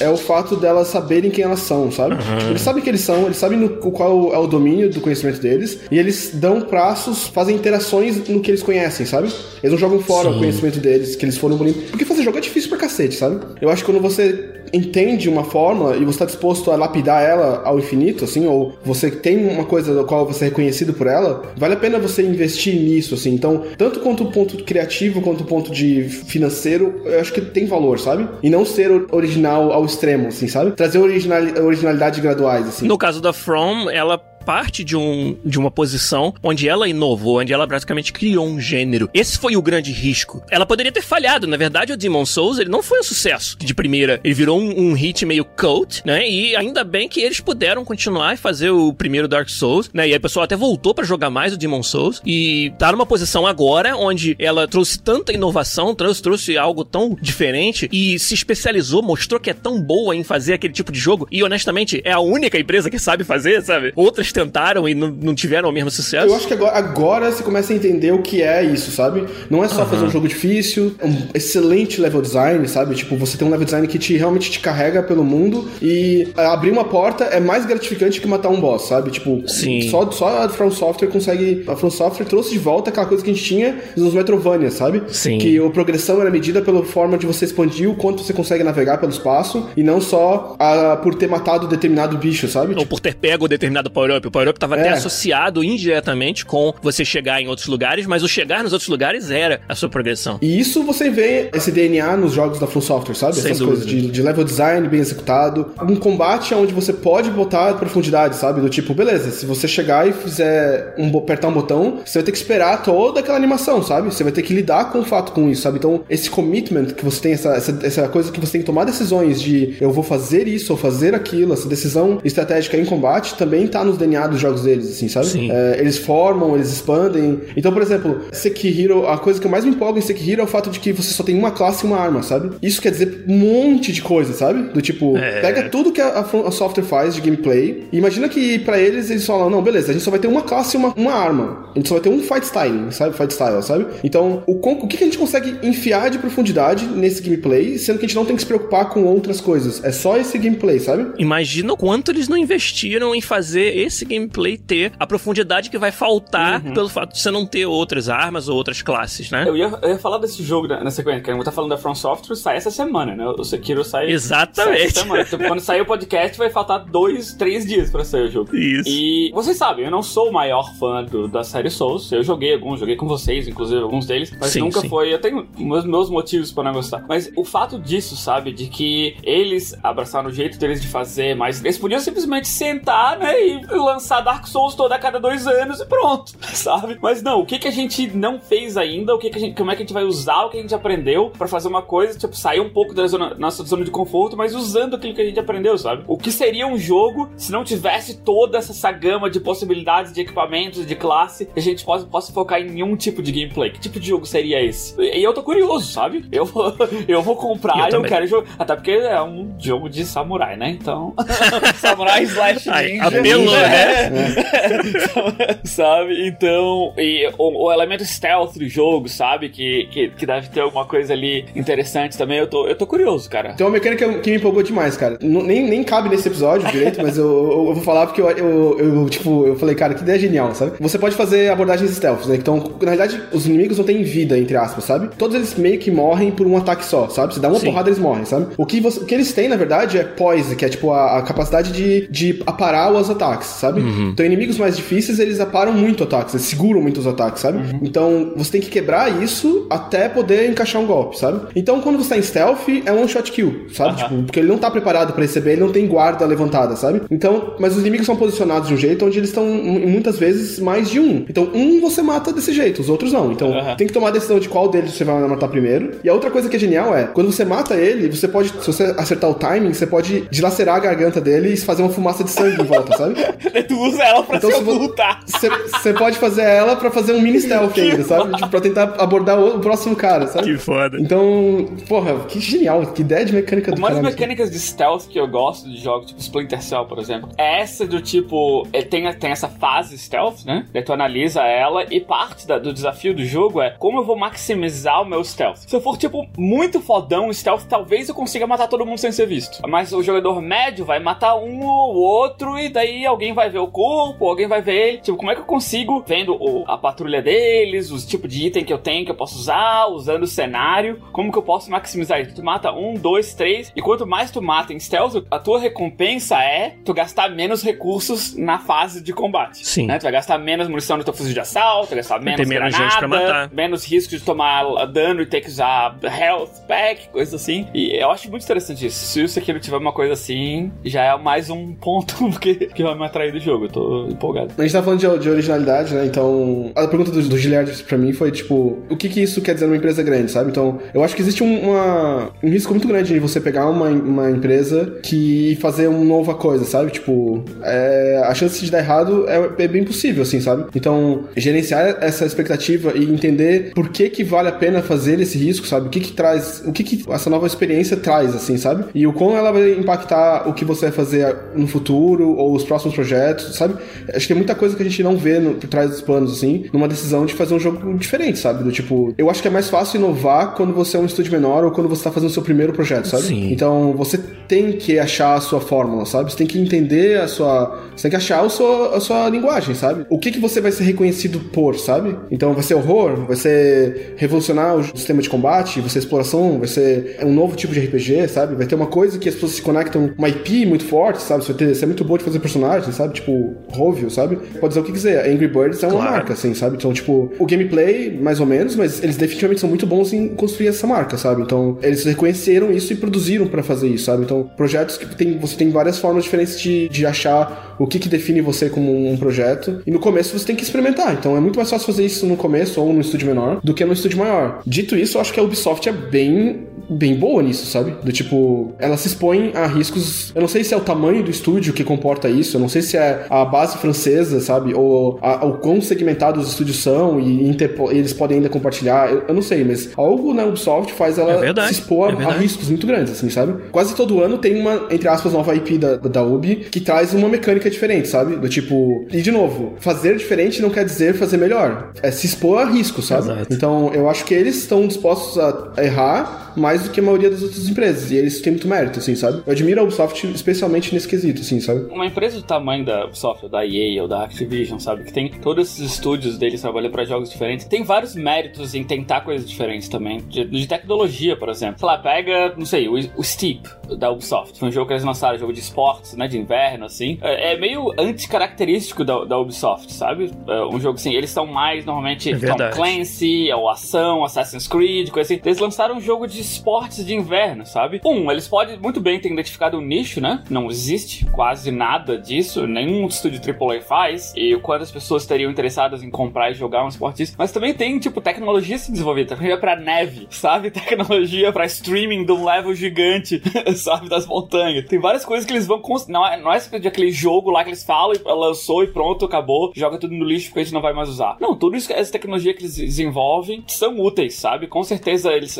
é o fato delas saberem quem elas são, sabe? Tipo, eles sabem quem eles são, eles sabem no, qual é o domínio do conhecimento deles, e eles dão prazos, fazem interações no que eles conhecem, sabe? Eles não jogam fora
Sim.
o conhecimento deles, que eles foram bonitos. Porque fazer jogo é difícil pra cacete, sabe? Eu acho que quando você entende uma fórmula e você está disposto a lapidar ela ao infinito, assim, ou você tem uma coisa da qual você é reconhecido por ela, vale a pena você investir nisso, assim. Então, tanto quanto o ponto criativo quanto o ponto de financeiro, eu acho que tem valor, sabe? E não ser original ao extremo, assim, sabe? Trazer original, originalidade graduais, assim.
No caso da From, ela parte de, um, de uma posição onde ela inovou, onde ela praticamente criou um gênero. Esse foi o grande risco. Ela poderia ter falhado. Na verdade, o Demon Souls, ele não foi um sucesso de primeira. Ele virou um, um hit meio cult, né? E ainda bem que eles puderam continuar e fazer o primeiro Dark Souls, né? E aí o pessoal até voltou pra jogar mais o Demon Souls e tá numa posição agora onde ela trouxe tanta inovação, trouxe, trouxe algo tão diferente e se especializou, mostrou que é tão boa em fazer aquele tipo de jogo. E honestamente, é a única empresa que sabe fazer, sabe? Outras tentaram e não, não tiveram o mesmo sucesso.
Eu acho que agora, agora você começa a entender o que é isso, sabe? Não é só fazer um jogo difícil, um excelente level design, sabe? Tipo, você tem um level design que te realmente te carrega pelo mundo e abrir uma porta é mais gratificante que matar um boss, sabe? Tipo,
Sim.
só, só a From Software consegue. A From Software trouxe de volta aquela coisa que a gente tinha nos Metrovania, sabe?
Sim.
Que a progressão era medida pela forma de você expandir o quanto você consegue navegar pelo espaço e não só a, por ter matado determinado bicho, sabe?
Ou por ter pego determinado power-up. O power-up estava até
É.
associado indiretamente com você chegar em outros lugares, mas o chegar nos outros lugares era a sua progressão.
E isso você vê esse DNA nos jogos da From Software, sabe?
Sem
Essas
dúvida.
coisas de, de level design bem executado. Um combate onde você pode botar profundidade, sabe? Do tipo, beleza, se você chegar e fizer um, apertar um botão, você vai ter que esperar toda aquela animação, sabe? Você vai ter que lidar com o fato com isso, sabe? Então, esse commitment que você tem, essa, essa, essa coisa que você tem que tomar decisões de eu vou fazer isso ou fazer aquilo, essa decisão estratégica em combate também tá nos DNA dos jogos deles, assim, sabe?
Sim.
É, eles formam, eles expandem. Então, por exemplo, Sekihiro, a coisa que eu mais me empolgo em Sekihiro é o fato de que você só tem uma classe e uma arma, sabe? Isso quer dizer um monte de coisa, sabe? Do tipo,
É.
pega tudo que a, a software faz de gameplay e imagina que pra eles eles falam, não, beleza, a gente só vai ter uma classe e uma, uma arma. A gente só vai ter um fight style, sabe? Fight style, sabe? Então, o, o que, que a gente consegue enfiar de profundidade nesse gameplay, sendo que a gente não tem que se preocupar com outras coisas. É só esse gameplay, sabe?
Imagina o quanto eles não investiram em fazer esse gameplay ter a profundidade que vai faltar pelo fato de você não ter outras armas ou outras classes, né?
Eu ia, eu ia falar desse jogo na, na sequência, que a gente tá falando da From Software, sai essa semana, né? O Sekiro sai.
Exatamente.
sai essa semana. Então, quando sair o podcast, vai faltar dois, três dias pra sair o jogo.
Isso.
E vocês sabem, eu não sou o maior fã do- da série Souls. Eu joguei alguns, joguei com vocês, inclusive alguns deles, mas
Sim,
nunca
sim.
foi. Eu tenho meus, meus motivos pra não gostar. Mas o fato disso, sabe, de que eles abraçaram o jeito deles de fazer, mas eles podiam simplesmente sentar, né, e lançar Dark Souls toda a cada dois anos e pronto, sabe? Mas não, o que que a gente não fez ainda? O que que a gente, como é que a gente vai usar o que a gente aprendeu pra fazer uma coisa, tipo, sair um pouco da zona- nossa zona de conforto, mas usando aquilo que a gente aprendeu, sabe? O que seria um jogo se não tivesse toda essa, essa gama de possibilidades de equipamentos, de classe, que a gente possa, possa focar em um tipo de gameplay? Que tipo de jogo seria esse? E eu tô curioso, sabe? Eu vou, eu vou comprar
Eu
e eu quero jogar. Até porque é um jogo de samurai, né? Então. samurai slash
Ai,
ninja.
apelou, né?
É. sabe? Então, e o, o, elemento stealth do jogo, sabe? Que, que, que, deve ter alguma coisa ali interessante também. Eu tô, eu tô curioso, cara.
Tem uma mecânica que me empolgou demais, cara. Não, nem, nem cabe nesse episódio direito, mas eu, eu, eu, vou falar porque eu, eu, eu, tipo, eu falei, cara, que ideia genial, sabe? Você pode fazer abordagens stealth, né? Então, na realidade, os inimigos não têm vida, entre aspas, sabe? Todos eles meio que morrem por um ataque só, sabe? Se dá uma Sim. porrada, eles morrem, sabe? O que, você, o que eles têm, na verdade, é poise, que é tipo a, a capacidade de, de aparar os ataques, sabe? Uhum. Então, inimigos mais difíceis, eles aparam muito ataques, eles seguram muito os ataques, sabe? Uhum. Então, você tem que quebrar isso até poder encaixar um golpe, sabe? Então, quando você tá em stealth, é um shot kill, sabe? Uhum. Tipo, porque ele não tá preparado para receber, ele não tem guarda levantada, sabe? Então, mas os inimigos são posicionados de um jeito onde eles estão muitas vezes mais de um. Então, um você mata desse jeito, os outros não. Então, tem que tomar a decisão de qual deles você vai matar primeiro. E a outra coisa que é genial é, quando você mata ele, você pode, se você acertar o timing, você pode dilacerar a garganta dele e fazer uma fumaça de sangue em volta, sabe?
tu usa ela pra então, se ocultar.
Você pode fazer ela pra fazer um mini stealth ainda, sabe? Tipo, pra tentar abordar o, o, próximo cara, sabe?
Que foda.
Então, porra, que genial, que ideia de mecânica do
Uma das mecânicas de stealth que eu gosto de jogos, tipo Splinter Cell, por exemplo, é essa do tipo, é, tem, tem essa fase stealth, né? Daí tu analisa ela e parte da, do desafio do jogo é como eu vou maximizar o meu stealth. Se eu for, tipo, muito fodão stealth, talvez eu consiga matar todo mundo sem ser visto. Mas o jogador médio vai matar um ou outro e daí alguém vai ver o corpo, alguém vai ver ele. Tipo, como é que eu consigo, vendo o, a patrulha deles, os tipos de item que eu tenho que eu posso usar, usando o cenário, como que eu posso maximizar isso? Tu mata um, dois, três, e quanto mais tu mata em stealth, a tua recompensa é tu gastar menos recursos na fase de combate.
Sim.
Né? Tu vai gastar menos munição no teu fuzil de assalto, vai gastar menos, menos granada, gente pra matar. menos risco de tomar dano e ter que usar health pack, coisa assim. E eu acho muito interessante isso. Se o Sekiro tiver uma coisa assim, já é mais um ponto que, que vai me atrair do jogo. Eu tô empolgado.
A gente tá falando de, de originalidade, né? Então, a pergunta do, do Giliard pra mim foi, tipo, o que que isso quer dizer numa empresa grande, sabe? Então, eu acho que existe um, uma, um risco muito grande de você pegar uma, uma empresa que fazer uma nova coisa, sabe? Tipo, é, a chance de dar errado é, é bem possível, assim, sabe? Então, gerenciar essa expectativa e entender por que que vale a pena fazer esse risco, sabe? O que que traz, o que que essa nova experiência traz, assim, sabe? E o quão ela vai impactar o que você vai fazer no futuro ou os próximos projetos, sabe? Acho que tem muita coisa que a gente não vê no, por trás dos planos, assim, numa decisão de fazer um jogo diferente, sabe? Do tipo, eu acho que é mais fácil inovar quando você é um estúdio menor ou quando você tá fazendo o seu primeiro projeto, sabe? Sim. Então, você tem que achar a sua fórmula, sabe? Você tem que entender a sua. Você tem que achar a sua, a sua linguagem, sabe? O que, que você vai ser reconhecido por, sabe? Então, vai ser horror? Vai ser revolucionar o sistema de combate? Vai ser exploração? Vai ser um novo tipo de RPG, sabe? Vai ter uma coisa que as pessoas se conectam, uma IP muito forte, sabe? Você vai ter, você é muito boa de fazer personagens, sabe? Tipo, Rovio, sabe? Pode dizer o que quiser. Angry Birds é uma claro. marca, assim, sabe? Então, tipo, o gameplay, mais ou menos, mas eles definitivamente são muito bons em construir essa marca, sabe? Então, eles reconheceram isso e produziram para fazer isso, sabe? Então, projetos que tem, você tem várias formas diferentes de, de achar o que, que define você como um projeto. E no começo você tem que experimentar. Então, é muito mais fácil fazer isso no começo ou no estúdio menor do que no estúdio maior. Dito isso, eu acho que a Ubisoft é bem bem boa nisso, sabe? Do tipo, ela se expõe a riscos. Eu não sei se é o tamanho do estúdio que comporta isso, eu não sei se é a base francesa, sabe? Ou a, o quão segmentados os estúdios são e interpo, eles podem ainda compartilhar. Eu, eu, não sei, mas algo na Ubisoft faz ela é se expor é a, a, riscos muito grandes, assim, sabe? Quase todo ano tem uma, entre aspas, nova IP da, da Ubi que traz uma mecânica diferente, sabe? Do tipo. E de novo, fazer diferente não quer dizer fazer melhor. É se expor a risco, sabe? Exato. Então eu acho que eles estão dispostos a errar mais do que a maioria das outras empresas. E eles têm muito mérito, assim, sabe? Eu admiro a Ubisoft especialmente nesse quesito, assim, sabe?
Uma empresa do tamanho da Ubisoft, ou da EA, ou da Activision, sabe? Que tem todos esses estúdios deles trabalhando para jogos diferentes. Tem vários méritos em tentar coisas diferentes também. De, de tecnologia, por exemplo. Sei lá, pega, não sei, o, o Steep da Ubisoft. Foi um jogo que eles lançaram, jogo de esportes, né? De inverno, assim. É, é meio anticaracterístico da, da Ubisoft, sabe? É um jogo assim, eles são mais normalmente é Tom Clancy, ou ação, Assassin's Creed, coisa assim. Eles lançaram um jogo de esportes de inverno, sabe? Um, eles podem muito bem ter identificado um nicho, né? Não existe quase nada disso, nenhum estúdio AAA faz. E quantas pessoas estariam interessadas em comprar e jogar um esporte disso. Mas também tem, tipo, tecnologia se desenvolvida, tecnologia pra neve, sabe? Tecnologia pra streaming de um level gigante, sabe? Das montanhas. Tem várias coisas que eles vão. Não é, não é de aquele jogo lá que eles falam e lançou e pronto, acabou, joga tudo no lixo porque a gente não vai mais usar. Não, tudo isso, essa tecnologia que eles desenvolvem são úteis, sabe? Com certeza eles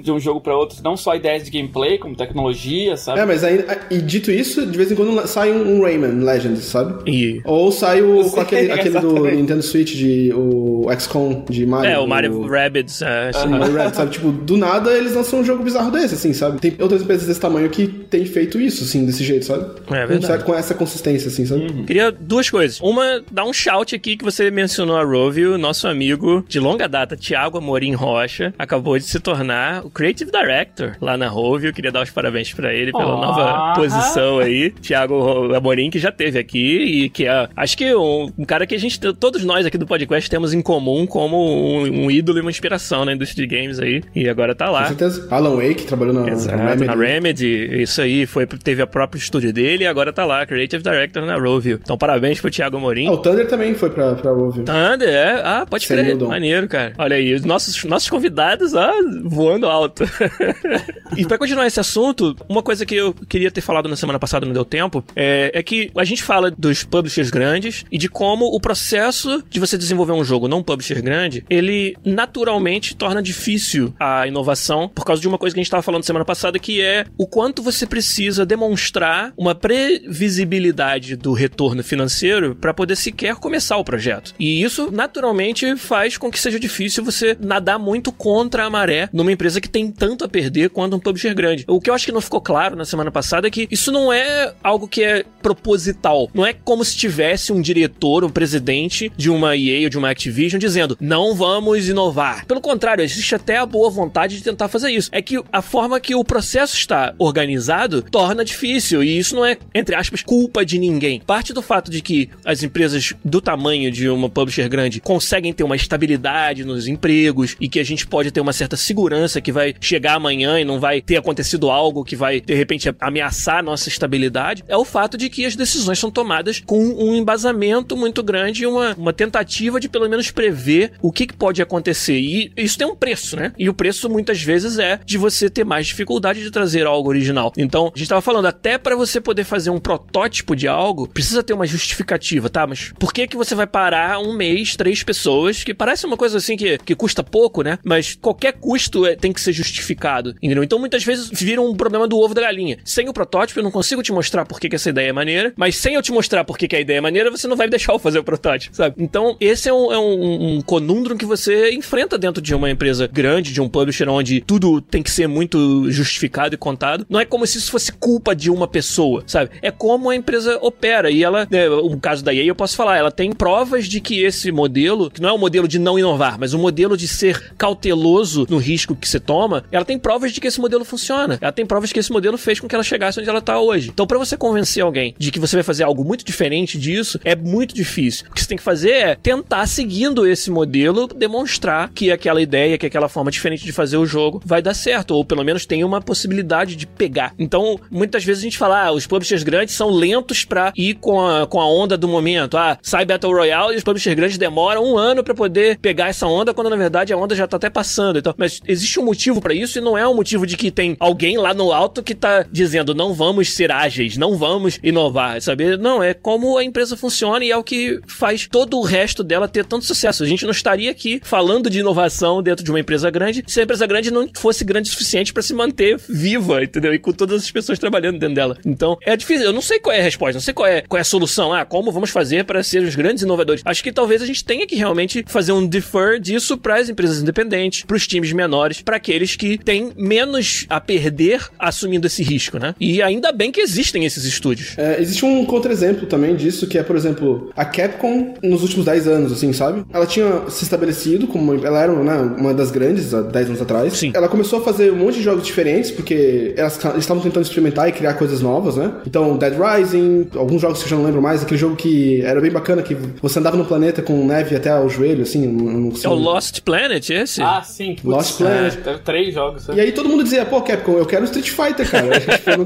de um jogo pra outro, não só ideias de gameplay, como tecnologia, sabe?
É, mas aí, e dito isso, de vez em quando sai um, Rayman Legends, sabe?
E...
Ou sai o, com aquele, aquele do Nintendo Switch, de, o XCOM de Mario.
É, o Mario o... Rabbids. É,
assim. Mario Rabbids, sabe? Tipo, do nada eles lançam um jogo bizarro desse, assim, sabe? Tem outras empresas desse tamanho que tem feito isso, assim, desse jeito, sabe?
É verdade.
Com, com essa consistência, assim, sabe?
Uhum. Queria duas coisas. Uma, dar um shout aqui que você mencionou a Rovio, nosso amigo de longa data, Thiago Amorim Rocha, acabou de se tornar o Creative Director lá na Rovio. Queria dar os parabéns para ele pela oh. nova posição aí. Thiago Amorim, que já teve aqui e que é, acho que um, um, cara que a gente, todos nós aqui do podcast temos em comum como um, um ídolo e uma inspiração na indústria de games aí. E agora tá lá.
Com certeza. Alan Wake trabalhou na,
Exato, na Remedy. Na Remedy. Isso aí, foi, teve a própria estúdio dele e agora tá lá, Creative Director na Rovio. Então parabéns pro Thiago Amorim.
Ah, o Thunder também foi pra, pra Rovio.
Thunder, é. Ah, pode Sem crer. Maneiro, cara. Olha aí, os nossos, nossos convidados, ah, voando alto. e pra continuar esse assunto, uma coisa que eu queria ter falado na semana passada, não deu tempo, é, é que a gente fala dos publishers grandes e de como o processo de você desenvolver um jogo num publisher grande, ele naturalmente torna difícil a inovação por causa de uma coisa que a gente estava falando semana passada, que é o quanto você precisa demonstrar uma previsibilidade do retorno financeiro para poder sequer começar o projeto. E isso naturalmente faz com que seja difícil você nadar muito contra a maré numa empresa que tem tanto a perder quanto um publisher grande. O que eu acho que não ficou claro na semana passada é que isso não é algo que é proposital. Não é como se tivesse um diretor, um presidente de uma EA ou de uma Activision dizendo não vamos inovar. Pelo contrário, existe até a boa vontade de tentar fazer isso. É que a forma que o processo está organizado torna difícil e isso não é, entre aspas, culpa de ninguém. Parte do fato de que as empresas do tamanho de uma publisher grande conseguem ter uma estabilidade nos empregos e que a gente pode ter uma certa segurança que vai chegar amanhã e não vai ter acontecido algo que vai de repente ameaçar nossa estabilidade, é o fato de que as decisões são tomadas com um embasamento muito grande e uma, uma tentativa de pelo menos prever o que, que pode acontecer. E isso tem um preço, né? E o preço muitas vezes é de você ter mais dificuldade de trazer algo original. Então, a gente estava falando, até para você poder fazer um protótipo de algo, precisa ter uma justificativa, tá? Mas por que que você vai parar um mês, três pessoas, que parece uma coisa assim que, que custa pouco, né? Mas qualquer custo é, tem que ser justificado, entendeu? Então, muitas vezes vira um problema do ovo da galinha. Sem o protótipo, eu não consigo te mostrar por que, que essa ideia é maneira, mas sem eu te mostrar por que, que a ideia é maneira, você não vai deixar eu fazer o protótipo, sabe? Então, esse é um, é um, um conundrum que você enfrenta dentro de uma empresa grande, de um publisher onde tudo tem que ser muito justificado e contado. Não é como se isso fosse culpa de uma pessoa, sabe? É como a empresa opera. E ela, né, o caso da EA, eu posso falar, ela tem provas de que esse modelo, que não é um modelo de não inovar, mas um modelo de ser cauteloso no risco que você toma, ela tem provas de que esse modelo funciona. Ela tem provas de que esse modelo fez com que ela chegasse onde ela tá hoje. Então, para você convencer alguém de que você vai fazer algo muito diferente disso, é muito difícil. O que você tem que fazer é tentar, seguindo esse modelo, demonstrar que aquela ideia, que aquela forma diferente de fazer o jogo vai dar certo, ou pelo menos tem uma possibilidade de pegar. Então, muitas vezes a gente fala, ah, os publishers grandes são lentos para ir com a, com a onda do momento. Ah, sai Battle Royale e os publishers grandes demoram um ano para poder pegar essa onda, quando na verdade a onda já tá até passando. Então, mas existe um motivo para isso e não é um motivo de que tem alguém lá no alto que tá dizendo não vamos ser ágeis, não vamos inovar, sabe? Não, é como a empresa funciona e é o que faz todo o resto dela ter tanto sucesso. A gente não estaria aqui falando de inovação dentro de uma empresa grande se a empresa grande não fosse grande o suficiente para se manter viva, entendeu? E com todas as pessoas trabalhando dentro dela. Então, é difícil. Eu não sei qual é a resposta, não sei qual é, qual é a solução. Ah, como vamos fazer para ser os grandes inovadores? Acho que talvez a gente tenha que realmente fazer um defer disso para as empresas independentes, para os times menores, para aqueles que têm menos a perder assumindo esse risco, né? E ainda bem que existem esses estúdios.
É, existe um contra-exemplo também disso, que é, por exemplo, a Capcom nos últimos 10 anos, assim, sabe? Ela tinha se estabelecido como. Ela era né, uma das grandes há 10 anos atrás.
Sim.
Ela começou a fazer um monte de jogos diferentes, porque elas estavam tentando experimentar e criar coisas novas, né? Então, Dead Rising, alguns jogos que eu já não lembro mais, aquele jogo que era bem bacana, que você andava no planeta com neve até o joelho, assim. Não,
é o Lost Planet, esse?
Ah, sim.
Putz, Lost Planet.
É, três jogos.
E aí todo mundo dizia, pô, Capcom, eu quero Street Fighter, cara.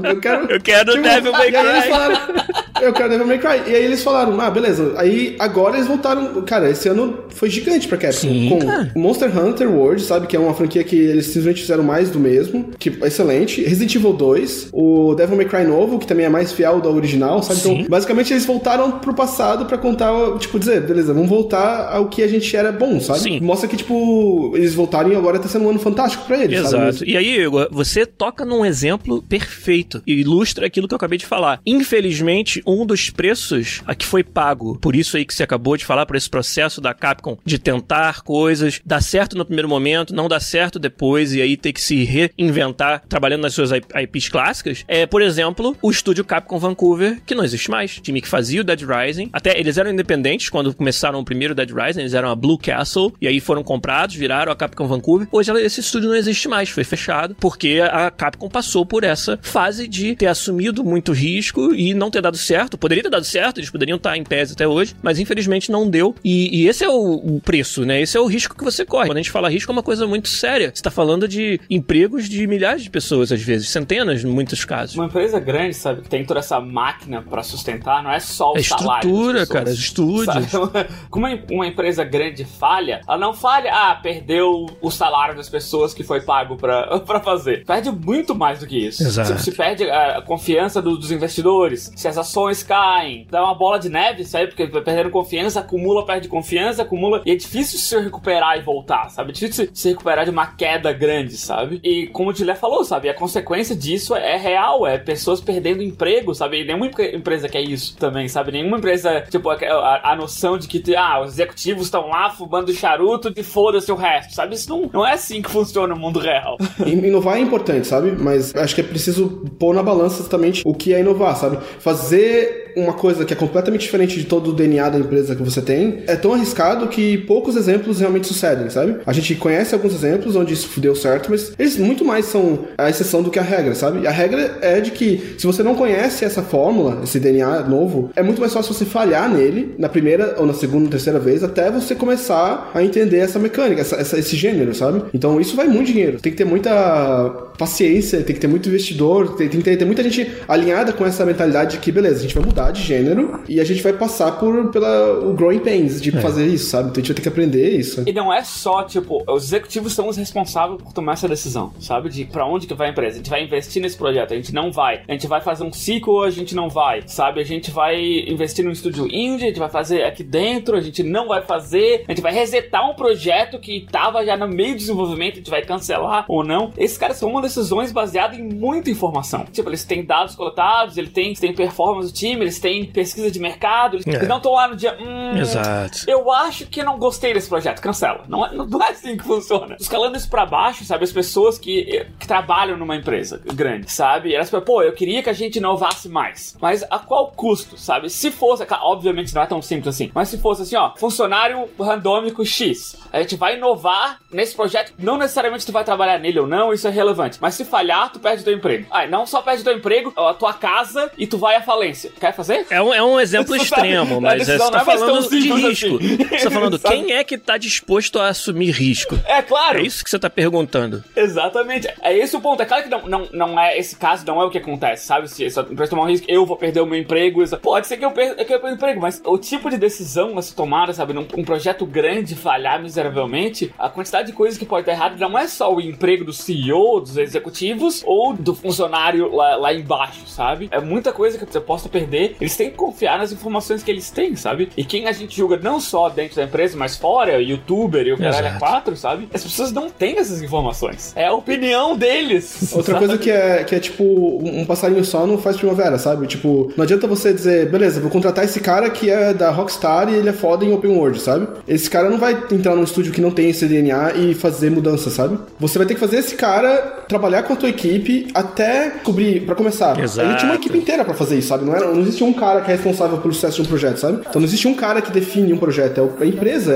eu quero.
Eu quero tipo, Devil May Cry.
Eu quero Devil May Cry. E aí eles falaram, ah, beleza. Aí agora eles voltaram. Cara, esse ano foi gigante pra Capcom.
Sim,
com
cara.
Monster Hunter World, sabe? Que é uma franquia que eles simplesmente fizeram mais do mesmo. Que é excelente. Resident Evil 2. O Devil May Cry novo, que também é mais fiel do original, sabe?
Sim.
Então, basicamente eles voltaram pro passado pra contar, tipo, dizer, beleza, vamos voltar ao que a gente era bom, sabe?
Sim.
Mostra que, tipo, eles voltaram e agora tá sendo um ano fantástico pra eles, sabe?
Exato. E aí, Igor, você toca num exemplo perfeito e ilustra aquilo que eu acabei de falar. Infelizmente, um dos preços a que foi pago, por isso aí que você acabou de falar, por esse processo da Capcom de tentar coisas, dar certo no primeiro momento, não dar certo depois e aí ter que se reinventar trabalhando nas suas IPs clássicas, é, por exemplo, o estúdio Capcom Vancouver, que não existe mais. Time que fazia o Dead Rising. Até eles eram independentes quando começaram o primeiro Dead Rising, eles eram a Blue Castle, e aí foram comprados, viraram a Capcom Vancouver. Hoje esse estúdio não existe mais, foi fechado, porque a Capcom passou por essa fase de ter assumido muito risco e não ter dado certo. Poderia ter dado certo, eles poderiam estar em pés até hoje, mas infelizmente não deu. E, e esse é o, o preço, né? Esse é o risco que você corre. Quando a gente fala risco, é uma coisa muito séria. Você tá falando de empregos de milhares de pessoas, às vezes, centenas, em muitos casos.
Uma empresa grande, sabe, que tem toda essa máquina pra sustentar, não é só o
É
salário.
estrutura, cara, estúdios.
Como uma- uma empresa grande falha, ela não falha, ah, perdeu o salário das pessoas que foi pago pra fazer. Perde muito mais do que isso.
Exato.
Se, se perde a, a confiança do- dos investidores, se as ações caem, dá uma bola de neve, sabe? Porque vai perdendo confiança, acumula, perde confiança, acumula. E é difícil se recuperar e voltar, sabe? É difícil se recuperar de uma queda grande, sabe? E como o Dilé falou, sabe? A consequência disso é real, é pessoas perdendo emprego, sabe? E nenhuma empre- empresa quer isso também, sabe? Nenhuma empresa, tipo, a, a- noção de que, ah, os executivos estão lá fumando charuto e foda-se o resto, sabe? Isso não, não é assim que funciona no mundo real.
In- Inovar é importante, sabe? Mas acho que é preciso pôr na balança exatamente o que é inovar, sabe? Fazer se uma coisa que é completamente diferente de todo o DNA da empresa que você tem é tão arriscado que poucos exemplos realmente sucedem, sabe? A gente conhece alguns exemplos onde isso deu certo, mas eles muito mais são a exceção do que a regra, sabe? A regra é de que se você não conhece essa fórmula, esse DNA novo, é muito mais fácil você falhar nele na primeira ou na segunda, terceira vez até você começar a entender essa mecânica, essa- essa- esse gênero, sabe? Então isso vai muito dinheiro. Tem que ter muita paciência, tem que ter muito investidor, tem, tem que ter, ter muita gente alinhada com essa mentalidade de que, beleza, a gente vai mudar de gênero e a gente vai passar por pela, o growing pains de fazer isso, sabe? Então a gente vai ter que aprender isso.
E não é só, tipo, os executivos são os responsáveis por tomar essa decisão, sabe? De pra onde que vai a empresa. A gente vai investir nesse projeto, a gente não vai. A gente vai fazer um ciclo, a gente não vai, sabe? A gente vai investir num estúdio indie, a gente vai fazer aqui dentro, a gente não vai fazer. A gente vai resetar um projeto que tava já no meio de desenvolvimento, a gente vai cancelar ou não. Esses caras tomam decisões baseadas em muita informação. Tipo, eles têm dados coletados, eles têm, eles têm performance do time, eles têm pesquisa de mercado, eles,
É.
eles não estão lá no dia. Hum,
Exato.
eu acho que não gostei desse projeto, cancela. Não é, não é assim que funciona. Escalando isso pra baixo, sabe? As pessoas que, que trabalham numa empresa grande, sabe? Elas falam, pô, eu queria que a gente inovasse mais. Mas a qual custo, sabe? Se fosse, claro, obviamente não é tão simples assim, mas se fosse assim, ó, funcionário randômico X, a gente vai inovar nesse projeto, não necessariamente tu vai trabalhar nele ou não, isso é relevante. Mas se falhar, tu perde teu emprego. Ah, não só perde teu emprego, a tua casa e tu vai à falência. Quer fazer?
É um, é um exemplo extremo,
A
mas é, você tá falando de risco.
assim.
Você tá falando quem é que tá disposto a assumir risco?
É claro.
É isso que você tá perguntando.
Exatamente. É esse o ponto. É claro que não, não, não é esse caso, não é o que acontece, sabe? Se essa empresa tomar um risco, eu vou perder o meu emprego. Isso. Pode ser que eu perca, que eu perca o emprego, mas o tipo de decisão a se tomar, sabe? Num um projeto grande falhar miseravelmente, a quantidade de coisas que pode dar errado não é só o emprego do CEO, dos executivos ou do funcionário lá, lá embaixo, sabe? É muita coisa que você possa perder. Eles têm que confiar nas informações que eles têm, sabe? E quem a gente julga não só dentro da empresa, mas fora, youtuber e o caralho é
Exato.
quatro, sabe? As pessoas não têm essas informações. É a opinião deles.
Outra
sabe?
coisa que é, que é tipo, um passarinho só não faz primavera, sabe? Tipo, não adianta você dizer, beleza, vou contratar esse cara que é da Rockstar e ele é foda em open world, sabe? Esse cara não vai entrar num estúdio que não tem esse DNA e fazer mudança, sabe? Você vai ter que fazer esse cara trabalhar com a tua equipe até cobrir, pra começar.
Exato.
Ele tinha uma equipe inteira pra fazer isso, sabe? Não, era, não existe um cara que é responsável pelo sucesso de um projeto, sabe? Então não existe um cara que define um projeto, é o- a empresa,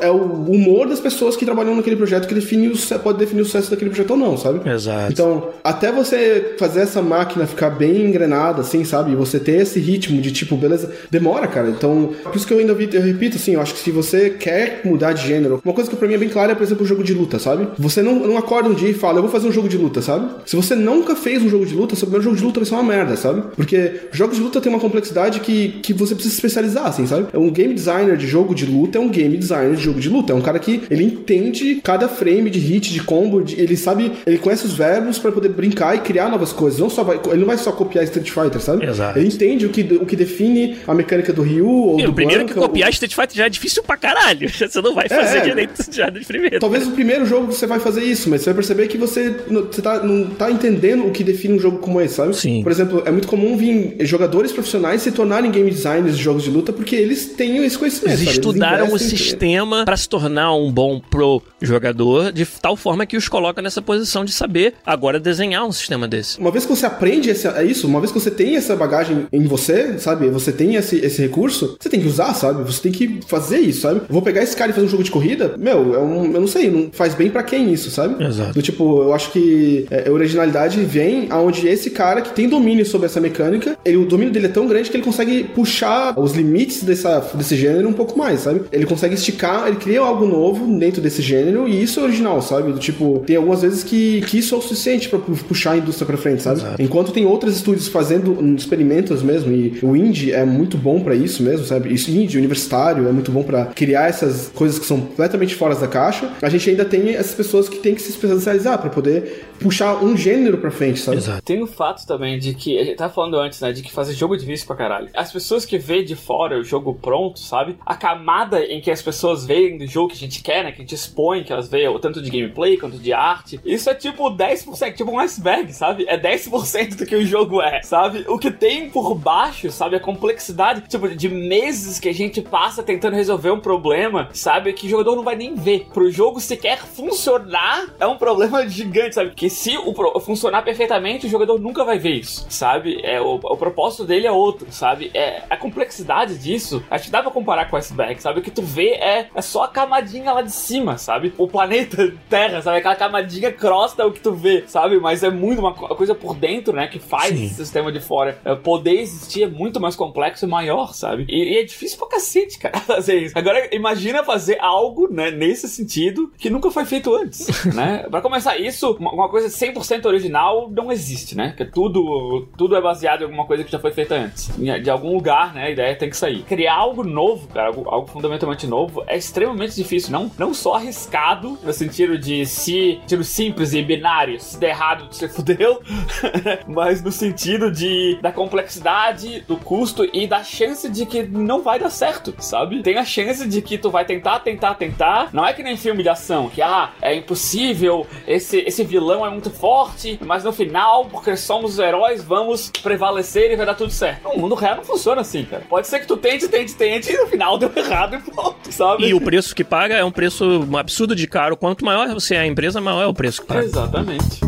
é, é o humor das pessoas que trabalham naquele projeto que define o, pode definir o sucesso daquele projeto ou não, sabe?
Exato.
Então, até você fazer essa máquina ficar bem engrenada, assim, sabe? E você ter esse ritmo de tipo, beleza, demora, cara. Então, por isso que eu ainda vi, eu repito, assim, eu acho que se você quer mudar de gênero, uma coisa que pra mim é bem clara é, por exemplo, o jogo de luta, sabe? Você não, não acorda um dia e fala, eu vou fazer um jogo de luta, sabe? Se você nunca fez um jogo de luta, seu primeiro jogo de luta vai ser uma merda, sabe? Porque jogos de luta tem uma uma complexidade que, que você precisa se especializar, assim, sabe? É um game designer de jogo de luta, é um game designer de jogo de luta. É um cara que ele entende cada frame de hit, de combo, de, ele sabe, ele conhece os verbos para poder brincar e criar novas coisas. Não só vai, ele não vai só copiar Street Fighter, sabe?
Exato.
Ele entende o que, o que define a mecânica do Ryu ou
E
do
o primeiro
Blanka,
que copiar Street Fighter já é difícil pra caralho. Você não vai fazer
É.
direito já de primeiro.
Talvez o primeiro jogo você vai fazer isso, mas você vai perceber que você, não- você tá, não tá entendendo o que define um jogo como esse, sabe?
Sim.
Por exemplo, é muito comum vir jogadores profissionais se tornarem game designers de jogos de luta porque eles têm esse conhecimento.
Eles
sabe?
estudaram o
investem-
sistema pra se tornar um bom pro jogador, de tal forma que os coloca nessa posição de saber agora desenhar um sistema desse.
Uma vez que você aprende esse, é isso, uma vez que você tem essa bagagem em você, sabe? Você tem esse, esse recurso, você tem que usar, sabe? Você tem que fazer isso, sabe? Vou pegar esse cara e fazer um jogo de corrida, meu, é um, eu não sei, não faz bem pra quem isso, sabe?
Exato.
Do tipo, eu acho que é, a originalidade vem aonde esse cara que tem domínio sobre essa mecânica, ele, o domínio dele é tão grande que ele consegue puxar os limites dessa, desse gênero um pouco mais, sabe? Ele consegue esticar, ele cria algo novo dentro desse gênero e isso é original, sabe? Do tipo, tem algumas vezes que, que isso é o suficiente pra pu- puxar a indústria pra frente, sabe? Enquanto tem outros estúdios fazendo experimentos mesmo, e o indie é muito bom pra isso mesmo, sabe? Isso indie, universitário, é muito bom pra criar essas coisas que são completamente fora da caixa. A gente ainda tem essas pessoas que têm que se especializar pra poder puxar um gênero pra frente, sabe?
Exato.
Tem o fato também de que, a gente tava falando antes, né, de que fazer jogo é difícil pra caralho. As pessoas que veem de fora o jogo pronto, sabe? A camada em que as pessoas veem do jogo que a gente quer, né, que a gente expõe, que elas veem, tanto de gameplay quanto de arte, isso é tipo 10%, tipo um iceberg, sabe? É 10% do que o jogo é, sabe? O que tem por baixo, sabe? A complexidade, tipo, de meses que a gente passa tentando resolver um problema, sabe? Que o jogador não vai nem ver. Pro jogo sequer funcionar, é um problema gigante, sabe? Que se o funcionar perfeitamente, o jogador nunca vai ver isso, sabe? É, o, o propósito dele é outro, sabe? É, a complexidade disso, acho que dá pra comparar com o iceberg, sabe? O que tu vê é, é só a camadinha lá de cima, sabe? O planeta Terra, sabe? Aquela camadinha crosta é o que tu vê, sabe? Mas é muito uma co- coisa por dentro, né? Que faz
Sim.
esse sistema de fora é, poder existir é muito mais complexo e maior, sabe? E, e é difícil pra cacete, cara, fazer isso. Agora, imagina fazer algo, né, nesse sentido, que nunca foi feito antes, né? Pra começar, isso, uma, uma coisa 100% original não existe, né? Que tudo, tudo é baseado em alguma coisa que já foi feita antes. De algum lugar, né, a ideia tem que sair. Criar algo novo, cara, algo, algo fundamentalmente novo, é extremamente difícil. Não, não só arriscado, no sentido de se, tiro simples e binário, se der errado, você fudeu, mas no sentido de da complexidade, do custo e da chance de que não vai dar certo, sabe? Tem a chance de que tu vai tentar, tentar, tentar. Não é que nem filme de ação, que ah, é impossível, esse, esse vilão é muito forte, mas no final, porque somos os heróis, vamos prevalecer e vai dar tudo certo. No mundo real não funciona assim, cara. Pode ser que tu tente, tente, tente e no final deu errado e pronto, sabe?
E o preço que paga é um preço absurdo de caro. Quanto maior você é a empresa, maior é o preço que paga.
Exatamente.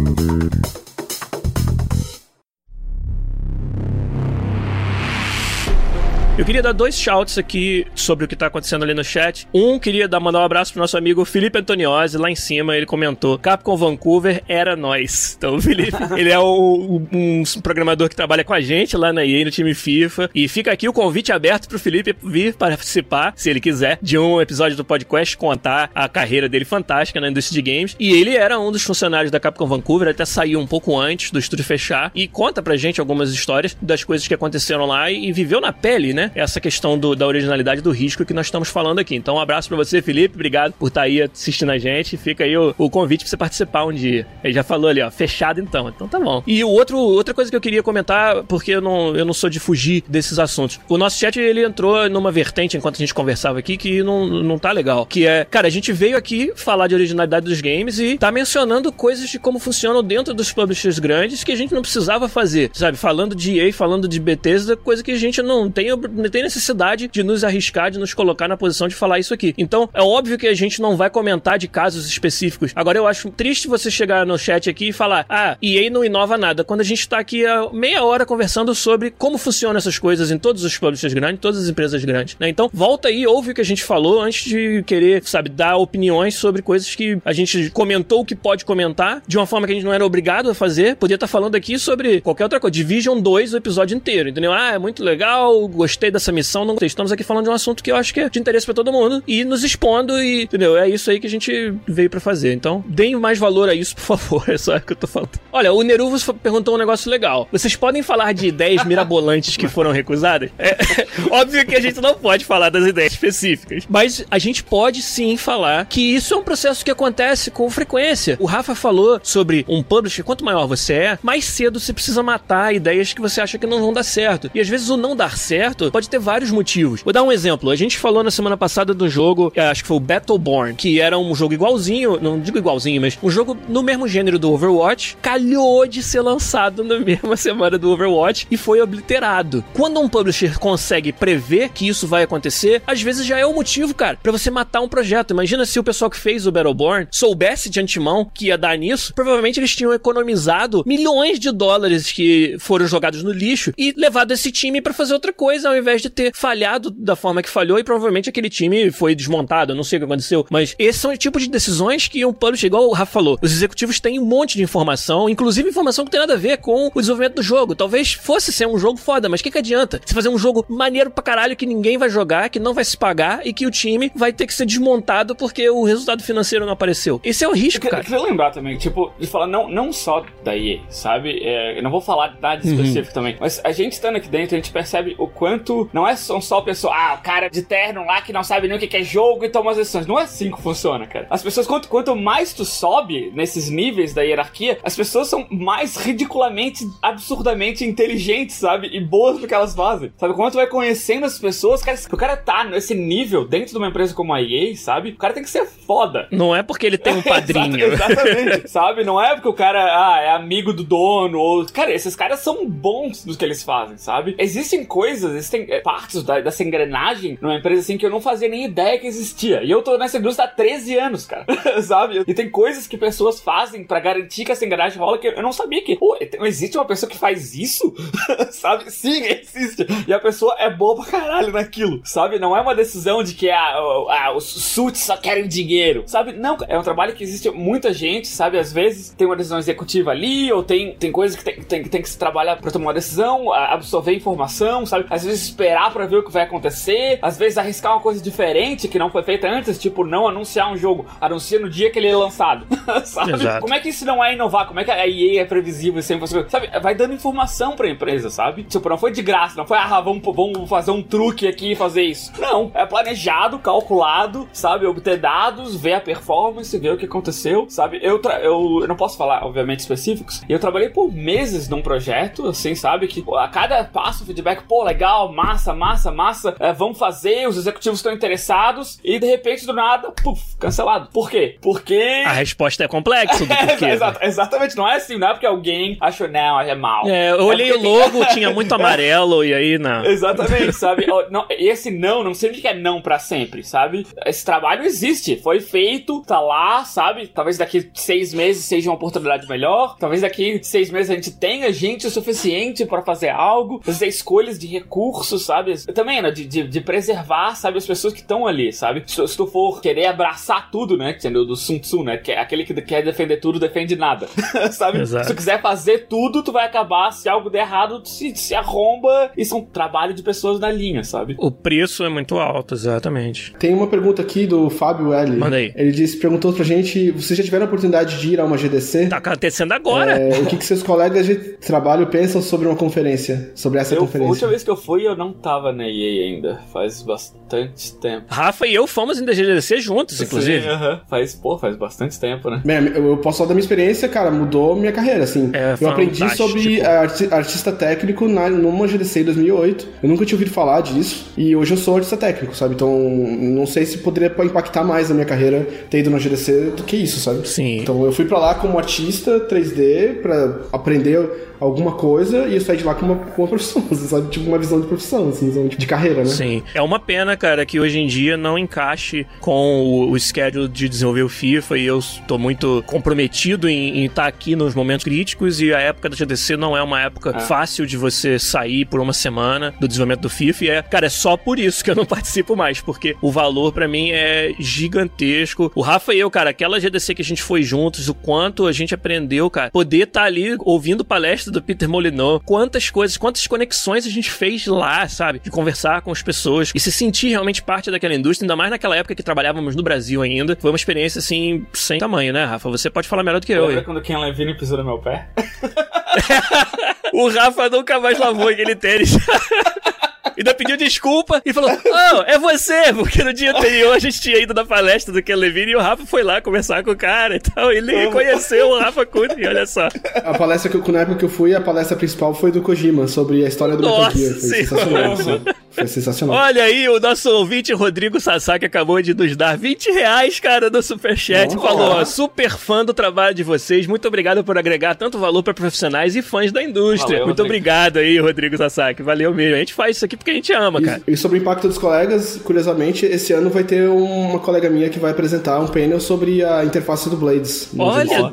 Eu queria dar dois shouts aqui sobre o que tá acontecendo ali no chat. Um, queria dar, mandar um abraço pro nosso amigo Felipe Antoniozzi, lá em cima, ele comentou, Capcom Vancouver era nós. Então, o Felipe, ele é o- um programador que trabalha com a gente lá na EA, no time FIFA, e fica aqui o convite aberto pro Felipe vir participar, se ele quiser, de um episódio do podcast, contar a carreira dele fantástica na indústria de games. E ele era um dos funcionários da Capcom Vancouver, até saiu um pouco antes do estúdio fechar, e conta pra gente algumas histórias das coisas que aconteceram lá e, e viveu na pele, né? Essa questão do- da originalidade do risco que nós estamos falando aqui. Então, um abraço pra você, Felipe. Obrigado por estar aí assistindo a gente. Fica aí o, o convite pra você participar um dia. Ele já falou ali, ó, fechado então. Então tá bom. E o outro, outra coisa que eu queria comentar, porque eu não, eu não sou de fugir desses assuntos. O nosso chat, ele entrou numa vertente enquanto a gente conversava aqui que não, não tá legal. Que é, cara, a gente veio aqui falar de originalidade dos games e tá mencionando coisas de como funcionam dentro dos publishers grandes que a gente não precisava fazer. Sabe, falando de EA, falando de Bethesda, coisa que a gente não tem, não tem necessidade de nos arriscar, de nos colocar na posição de falar isso aqui. Então, é óbvio que a gente não vai comentar de casos específicos. Agora, eu acho triste você chegar no chat aqui e falar, ah, EA não inova nada, quando a gente tá aqui há meia hora conversando sobre como funcionam essas coisas em todos os publishers grandes, todas as empresas grandes, né? Então, volta aí, ouve o que a gente falou antes de querer, sabe, dar opiniões sobre coisas que a gente comentou que pode comentar, de uma forma que a gente não era obrigado a fazer. Podia estar falando aqui sobre qualquer outra coisa. Division 2 o episódio inteiro, entendeu? Ah, é muito legal, gostei gostei dessa missão, não gostei. Estamos aqui falando de um assunto que eu acho que é de interesse para todo mundo e nos expondo e, entendeu? É isso aí que a gente veio para fazer. Então, deem mais valor a isso, por favor. É só o que eu tô falando. Olha, o Neruvos perguntou um negócio legal. Vocês podem falar de ideias mirabolantes que foram recusadas? É, óbvio que a gente não pode falar das ideias específicas, mas a gente pode sim falar que isso é um processo que acontece com frequência. O Rafa falou sobre um publisher, quanto maior você é, mais cedo você precisa matar ideias que você acha que não vão dar certo. E às vezes o não dar certo pode ter vários motivos. Vou dar um exemplo. A gente falou na semana passada do jogo, acho que foi o Battleborn, que era um jogo igualzinho, não digo igualzinho, mas um jogo no mesmo gênero do Overwatch, calhou de ser lançado na mesma semana do Overwatch e foi obliterado. Quando um publisher consegue prever que isso vai acontecer, às vezes já é o motivo, cara, para você matar um projeto. Imagina se o pessoal que fez o Battleborn soubesse de antemão que ia dar nisso, provavelmente eles tinham economizado milhões de dólares que foram jogados no lixo e levado esse time para fazer outra coisa, ao invés de ter falhado da forma que falhou e provavelmente aquele time foi desmontado, eu não sei o que aconteceu, mas esses são o tipo de decisões que um publisher, igual o Rafa falou, os executivos têm um monte de informação, inclusive informação que tem nada a ver com o desenvolvimento do jogo. Talvez fosse ser um jogo foda, mas o que, que adianta? Se fazer um jogo maneiro pra caralho que ninguém vai jogar, que não vai se pagar e que o time vai ter que ser desmontado porque o resultado financeiro não apareceu. Esse é o risco,
eu
cara.
Eu queria lembrar também, tipo, de falar não, não só da EA, sabe? É, eu não vou falar nada
Uhum.
específico também, mas a gente estando aqui dentro, a gente percebe o quanto não é só, só pessoa, ah, o cara de terno lá que não sabe nem o que é jogo e toma as decisões. Não é assim que funciona, cara. As pessoas, quanto, quanto mais tu sobe nesses níveis da hierarquia, as pessoas são mais ridiculamente, absurdamente inteligentes, sabe? E boas no que elas fazem. Sabe? Quando tu vai conhecendo as pessoas, cara, se o cara tá nesse nível dentro de uma empresa como a EA, sabe? O cara tem que ser foda.
Não é porque ele tem um padrinho.
Exato- exatamente. sabe? Não é porque o cara ah, é amigo do dono ou. Cara, esses caras são bons no que eles fazem, sabe? Existem coisas, existem partes da- dessa engrenagem numa empresa assim que eu não fazia nem ideia que existia. E eu tô nessa indústria há 13 anos, cara. sabe? E tem coisas que pessoas fazem pra garantir que essa engrenagem rola que eu não sabia que. Pô, tem- existe uma pessoa que faz isso? sabe? Sim, existe. E a pessoa é boa pra caralho naquilo, sabe? Não é uma decisão de que ah, ah, os suits só querem dinheiro, sabe? Não, é um trabalho que existe muita gente, sabe? Às vezes tem uma decisão executiva ali, ou tem, tem coisas que tem, tem, tem que se trabalhar pra tomar uma decisão, absorver informação, sabe? Às vezes esperar pra ver o que vai acontecer, às vezes arriscar uma coisa diferente que não foi feita antes, tipo não anunciar um jogo, anuncia no dia que ele é lançado, sabe?
Exato.
Como é que isso não é inovar? Como é que a EA é previsível e sempre você, sabe? Vai dando informação pra empresa, sabe? Tipo, não foi de graça, não foi, ah, vamos, vamos fazer um truque aqui e fazer isso. Não, é planejado, calculado, sabe? Obter dados, ver a performance, ver o que aconteceu, sabe? Eu, eu, eu não posso falar, obviamente, específicos. Eu trabalhei por meses num projeto, assim, sabe? Que a cada passo, feedback, pô, legal, massa, massa, massa, é, vamos fazer, os executivos estão interessados, e de repente, do nada, puf, cancelado. Por quê? Porque.
A resposta é complexa do porquê.
É, exatamente, não é assim, não é porque alguém achou, não, é mal.
É, eu olhei
É
o
porque
logo, tinha muito amarelo, e aí não.
Exatamente, sabe? Não, esse não, não significa que é não pra sempre, sabe? Esse trabalho existe, foi feito, tá lá, sabe? Talvez daqui seis meses seja uma oportunidade melhor, talvez daqui seis meses a gente tenha gente o suficiente pra fazer algo, fazer escolhas de recursos, sabe? Também, né? De, de, de preservar, sabe? As pessoas que estão ali, sabe? Se, se tu for querer abraçar tudo, né? Que é do, do Sun Tzu, né? Que é aquele que quer defender tudo, defende nada, sabe?
Exato.
Se tu quiser fazer tudo, tu vai acabar, se algo der errado, tu se, se arromba. Isso é um trabalho de pessoas na linha, sabe?
O preço é muito alto, exatamente.
Tem uma pergunta aqui do Fábio L.
Manda aí.
Ele disse, perguntou pra gente, vocês já tiveram a oportunidade de ir a uma GDC?
Tá acontecendo agora.
É, o que, que seus colegas de trabalho pensam sobre uma conferência? Sobre essa
Eu, a
conferência?
última vez que eu fui, eu não tava na EA ainda. Faz bastante tempo.
Rafa e eu fomos em DGDC juntos, inclusive.
Sim, aham. Faz, pô, faz bastante tempo, né?
Bem, eu eu posso falar da minha experiência, cara, mudou minha carreira, assim.
É
eu aprendi sobre arti- artista técnico na, numa GDC em 2008. Eu nunca tinha ouvido falar disso. E hoje eu sou artista técnico, sabe? Então, não sei se poderia impactar mais a minha carreira ter ido na GDC do que isso, sabe?
Sim.
Então, eu fui pra lá como artista 3D pra aprender alguma coisa e eu saí de lá com uma, com uma profissão, sabe? Tipo, uma visão de profissão, assim, visão de carreira, né?
Sim. É uma pena, cara, que hoje em dia não encaixe com o, o schedule de desenvolver o FIFA e eu estou muito comprometido em estar aqui nos momentos críticos e a época da GDC não é uma época fácil de você sair por uma semana do desenvolvimento do FIFA e é, cara, é só por isso que eu não participo mais, porque o valor pra mim é gigantesco. O Rafa e eu, cara, aquela GDC que a gente foi juntos, o quanto a gente aprendeu, cara, poder estar ali ouvindo palestra do Peter Molyneux, quantas coisas, quantas conexões a gente fez lá falar, sabe? De conversar com as pessoas e se sentir realmente parte daquela indústria, ainda mais naquela época que trabalhávamos no Brasil ainda. Foi uma experiência, assim, sem tamanho, né, Rafa? Você pode falar melhor do que eu.
Lembra quando Ken Levine pisou no meu pé?
o Rafa nunca mais lavou aquele tênis. Ainda pediu desculpa e falou: Oh, é você! Porque no dia anterior a gente tinha ido na palestra do Ken Levine e o Rafa foi lá conversar com o cara e tal. Ele reconheceu o Rafa Kuni, olha só.
A palestra que eu, na época que eu fui, a palestra principal foi do Kojima, sobre a história do
Nossa
Metal Gear. Foi sensacional. assim. Foi sensacional.
Olha aí, o nosso ouvinte Rodrigo Sasaki acabou de nos dar 20 reais, cara, no Superchat.
Nossa.
Falou, ó, super fã do trabalho de vocês. Muito obrigado por agregar tanto valor para profissionais e fãs da indústria.
Valeu,
Muito
Rodrigo.
obrigado aí, Rodrigo Sasaki. Valeu mesmo. A gente faz isso aqui porque a gente ama, cara.
E, e sobre o impacto dos colegas, curiosamente, esse ano vai ter uma colega minha que vai apresentar um painel sobre a interface do Blades.
Olha,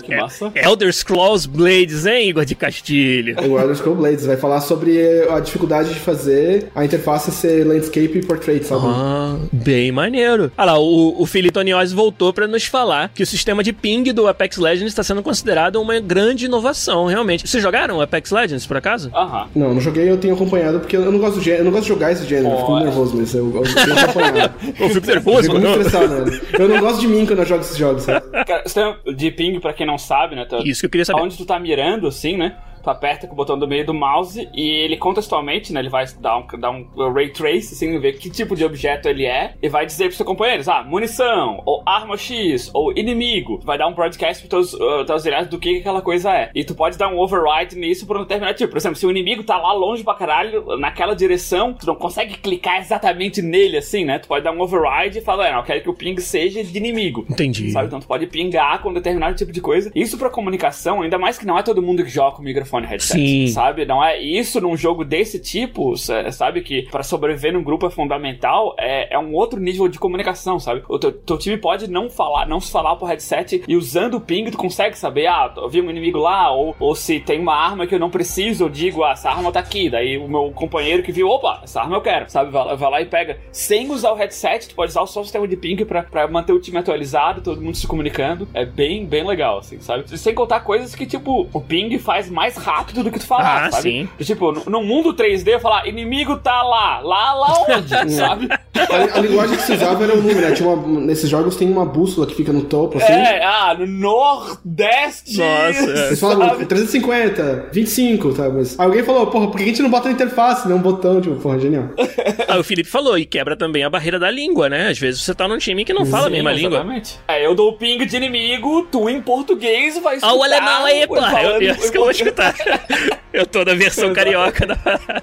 é- Elder Scrolls Blades, hein, Igor de Castilho?
O Elder Scrolls Blades vai falar sobre a dificuldade de fazer a interface ser landscape e portrait, sabe?
Ah, bem maneiro. Ah lá, o, o Felipe Toniozzi voltou pra nos falar que o sistema de ping do Apex Legends está sendo considerado uma grande inovação, realmente. Vocês jogaram Apex Legends, por acaso?
Aham.
Não, não joguei, eu tenho acompanhado, porque eu não gosto, gê- eu não gosto de jogar esse gênero, eu fico
Olha.
nervoso, mas eu, eu tenho acompanhado.
Eu fico
Eu
nervoso,
fico muito
mano.
estressado, né? Eu não gosto de mim quando eu jogo esses jogos, sabe?
Cara, sistema de ping, pra quem não sabe, né?
Isso que eu queria saber.
Onde tu tá mirando, assim, né? Tu aperta com o botão do meio do mouse e ele contextualmente, né? Ele vai dar um, dar um ray trace, assim, ver que tipo de objeto ele é e vai dizer pros seus companheiros, ah, munição, ou arma X, ou inimigo. Vai dar um broadcast pros teus, uh, teus aliados do que que aquela coisa é. E tu pode dar um override nisso por um determinado tipo. Por exemplo, se o inimigo tá lá longe pra caralho, naquela direção, tu não consegue clicar exatamente nele, assim, né? Tu pode dar um override e falar, não, eu quero que o ping seja de inimigo.
Entendi.
Sabe? Então tu pode pingar com determinado tipo de coisa. Isso pra comunicação, ainda mais que não é todo mundo que joga com microfone e headset.
Sim.
Sabe? Não é isso num jogo desse tipo, sa- sabe? Que pra sobreviver num grupo é fundamental, é, é um outro nível de comunicação, sabe? O teu, teu time pode não falar, não se falar por headset e usando o ping tu consegue saber, ah, eu vi um inimigo lá, ou, ou se tem uma arma que eu não preciso, eu digo, ah, essa arma tá aqui. Daí o meu companheiro que viu, opa, essa arma eu quero, sabe? Vai, lá- vai lá e pega. Sem usar o headset, tu pode usar só o sistema de ping pra, pra manter o time atualizado, todo mundo se comunicando. É bem, bem legal, assim, sabe? Sem contar coisas que, tipo, o ping faz mais rápido do que tu falar,
Ah,
sabe?
sim.
Tipo, no, mundo 3D, falar, inimigo tá lá, lá, lá onde, sabe?
A, a linguagem que se usava era o número, né? Tinha uma- nesses jogos tem uma bússola que fica no topo, assim.
É, ah, no Nordeste.
Nossa, é.
Eles falam
sabe?
350, 25, tá? Mas alguém falou, porra, por que a gente não bota na interface, né? Um botão, tipo, porra, genial.
Ah, o Felipe falou, e quebra também a barreira da língua, né? Às vezes você tá num time que não fala a
Sim,
mesma língua.
exatamente. É, eu dou o ping de inimigo, tu em português vai escutar.
Ah, o alemão aí, pô. Eu, eu, que eu vou escutar. Eu tô na versão carioca da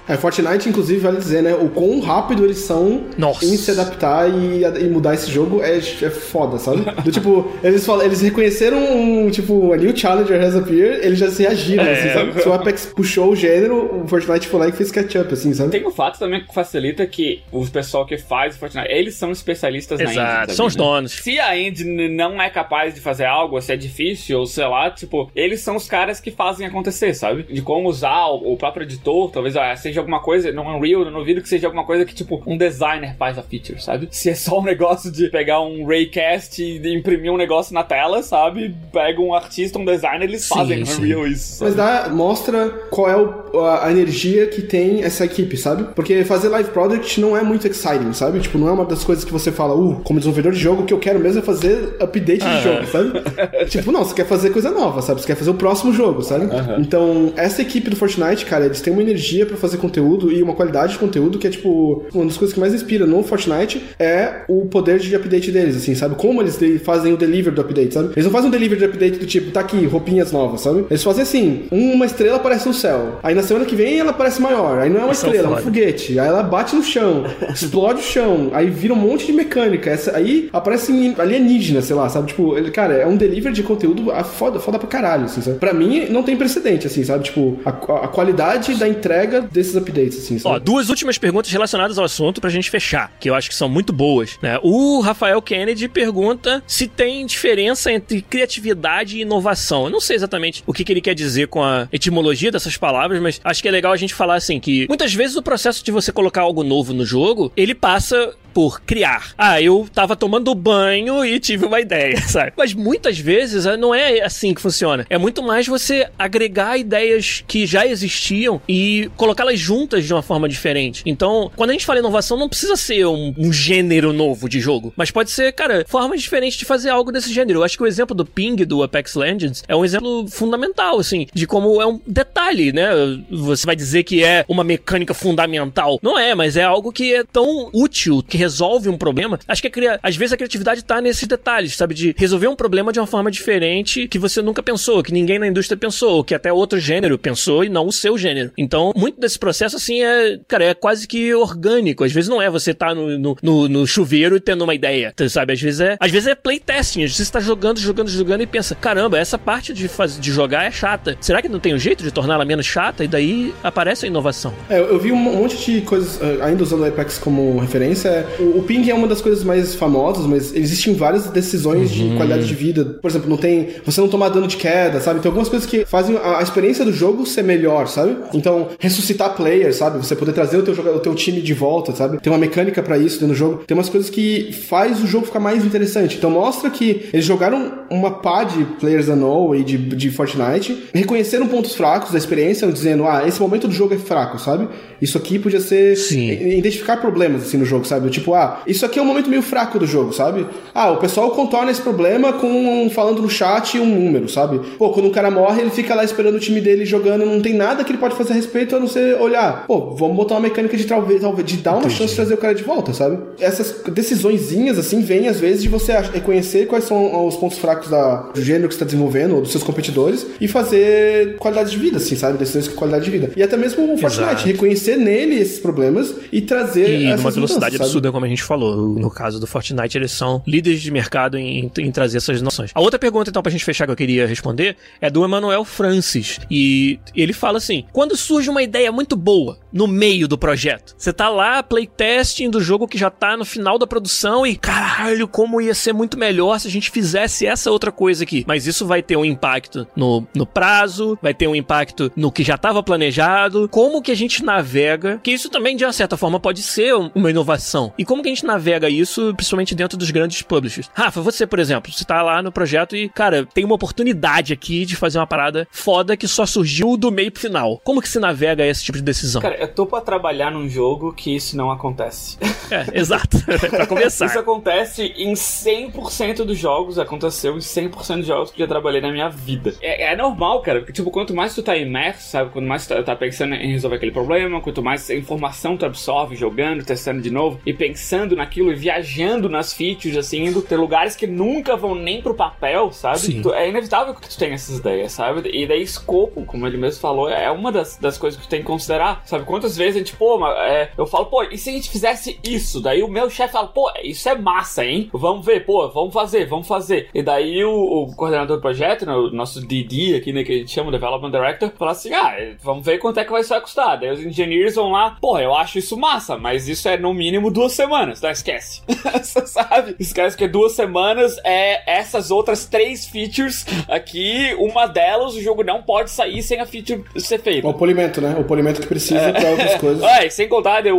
É, Fortnite, inclusive, vale dizer, né? O quão rápido eles são
Nossa.
em se adaptar e, e mudar esse jogo é, é foda, sabe? Do tipo, eles, falam, eles reconheceram um, tipo, a new challenger has appeared, eles já se reagiram,
É.
assim, sabe? Se o Apex puxou o gênero, o Fortnite foi lá e fez catch-up, assim, sabe?
Tem o fato também que facilita que o pessoal que faz o Fortnite, eles são especialistas na engine.
Exato, são os donos.
Se a engine não é capaz de fazer algo, se é difícil, ou sei lá, tipo, eles são os caras que fazem acontecer, sabe? De como usar o, o próprio editor, talvez ah, seja alguma coisa, no Unreal, no vídeo que seja alguma coisa que, tipo, um designer faz a feature, sabe? Se é só um negócio de pegar um raycast e de imprimir um negócio na tela, sabe? Pega um artista, um designer, eles
Sim,
fazem
sim.
Unreal isso.
Mas
sabe?
dá, mostra qual é o- a, a energia que tem essa equipe, sabe? Porque fazer live product não é muito exciting, sabe? Tipo, não é uma das coisas que você fala, uh, como desenvolvedor de jogo, o que eu quero mesmo é fazer update
Ah,
de jogo, sabe? tipo, não, você quer fazer coisa nova, sabe? Você quer fazer o próximo jogo, sabe? Então, essa equipe do Fortnite, cara, eles têm uma energia pra fazer conteúdo e uma qualidade de conteúdo que é, tipo, uma das coisas que mais inspira no Fortnite é o poder de update deles, assim, sabe? Como eles fazem o delivery do update, sabe? Eles não fazem um delivery de update do tipo, tá aqui, roupinhas novas, sabe? Eles fazem assim, uma estrela aparece no céu, aí na semana que vem ela aparece maior, aí não é uma
São
estrela, é um foguete, aí ela bate no chão, explode o chão, aí vira um monte de mecânica, essa, aí aparece alienígena, sei lá, sabe? Tipo, ele, cara, é um delivery de conteúdo ah, foda, foda pra caralho, assim, sabe? Pra mim, não tem precedente, assim, sabe? Tipo, a, a qualidade da entrega desses updates, assim,
Ó,
sabe?
duas últimas perguntas relacionadas ao assunto pra gente fechar, que eu acho que são muito boas. Né? O Rafael Kennedy pergunta se tem diferença entre criatividade e inovação. Eu não sei exatamente o que, que ele quer dizer com a etimologia dessas palavras, mas acho que é legal a gente falar assim que muitas vezes o processo de você colocar algo novo no jogo, ele passa por criar. Ah, eu tava tomando banho e tive uma ideia, sabe? Mas muitas vezes eh, não é assim que funciona. É muito mais você agregar ideias que já existiam e colocá-las juntas de uma forma diferente. Então, quando a gente fala inovação, não precisa ser um, um gênero novo de jogo, mas pode ser, cara, formas diferentes de fazer algo desse gênero. Eu acho que o exemplo do ping do Apex Legends é um exemplo fundamental, assim, de como é um detalhe, né? Você vai dizer que é uma mecânica fundamental. Não é, mas é algo que é tão útil, que resolve um problema. Acho que a, às vezes a criatividade tá nesses detalhes, sabe? De resolver um problema de uma forma diferente que você nunca pensou, que ninguém na indústria pensou, que até outro gênero pensou e não o seu gênero. Então, muito desse processo, assim, é, cara, é quase que orgânico. Às vezes não é você tá no, no, no, no chuveiro tendo uma ideia, sabe? Às vezes é, às vezes é playtesting, às vezes você tá jogando, jogando, jogando e pensa, caramba, essa parte de, faz, de jogar é chata. Será que não tem um jeito de torná-la menos chata? E daí aparece a inovação.
É, eu vi um monte de coisas, eh, ainda usando o Apex como referência. O, o ping é uma das coisas mais famosas, mas existem várias decisões uhum. de qualidade de vida. Por exemplo, não tem. Você não tomar dano de queda, sabe? Tem algumas coisas que fazem a, a experiência do jogo ser melhor, sabe? Então, ressuscitar players, sabe? Você poder trazer o teu, o teu time de volta, sabe? Tem uma mecânica para isso dentro do jogo. Tem umas coisas que faz o jogo ficar mais interessante. Então mostra que eles jogaram uma pá de players No e de, de Fortnite, reconheceram pontos fracos da experiência, dizendo, ah, esse momento do jogo é fraco, sabe? Isso aqui podia ser Sim. identificar problemas assim no jogo, sabe? Tipo, ah, isso aqui é um momento meio fraco do jogo, sabe? Ah, o pessoal contorna esse problema com falando no chat um número, sabe? Pô, quando o cara morre, ele fica lá esperando o time dele jogando, não tem nada que ele pode fazer a respeito a não ser olhar, pô, vamos botar uma mecânica de talvez, talvez de dar uma Entendi. chance de trazer o cara de volta, sabe? Essas decisõezinhas assim vêm às vezes de você reconhecer quais são os pontos fracos da, do gênero que você está desenvolvendo ou dos seus competidores e fazer qualidade de vida, assim, sabe? Decisões com qualidade de vida. E até mesmo o Fortnite, reconhecer nele esses problemas e trazer
e numa velocidade absurda, como a gente falou. No caso do Fortnite, eles são líderes de mercado em, em trazer essas noções. A outra pergunta, então, pra gente fechar que eu queria responder é do Emanuel Francis. E ele fala assim: quando surge uma ideia muito boa no meio do projeto, você tá lá playtesting do jogo que já tá no final da produção e caralho, como ia ser muito melhor se a gente fizesse essa outra coisa aqui. Mas isso vai ter um impacto no, no prazo, vai ter um impacto no que já estava planejado, como que a gente navega, que isso também de uma certa forma pode ser uma inovação. E como que a gente navega isso, principalmente dentro dos grandes publishers? Rafa, você, por exemplo, você tá lá no projeto e, cara, tem uma oportunidade aqui de fazer uma parada foda que só surgiu do meio pro final. Como que se navega esse tipo de decisão?
Cara, eu tô pra trabalhar num jogo que isso não acontece.
É, exato. pra começar.
Isso acontece em 100% dos jogos, aconteceu em 100% dos jogos que já trabalhei na minha vida. É, é, normal, cara, porque, tipo, quanto mais tu tá imerso, sabe? Quanto mais tu tá, tá pensando em resolver aquele problema, quanto mais informação tu absorve jogando, testando de novo e pensando naquilo e viajando nas features, assim, indo ter lugares que nunca vão nem pro papel, sabe? Tu, é inevitável que tu tenha essas ideias, sabe? E daí, escopo, como ele mesmo falou, é uma das, das coisas que tu tem que considerar, sabe? Quantas vezes a gente, pô, é, eu falo, pô, e se a gente fizesse isso? Daí o meu chefe fala, pô, isso é massa, hein? Vamos ver, pô, vamos fazer, vamos fazer. E daí o, o coordenador do projeto, né, o nosso DD aqui, né, que a gente chama, Development Director, fala assim, ah, vamos ver quanto é que vai só custar. Daí os engineers vão lá, pô, eu acho isso massa, mas isso é no mínimo duas semanas, tá? Esquece. Sabe? Esquece que duas semanas é essas outras três features aqui, uma delas o jogo não pode sair sem a feature ser feita.
O polimento, né? O polimento que precisa é. pra outras coisas.
É, sem contar, é,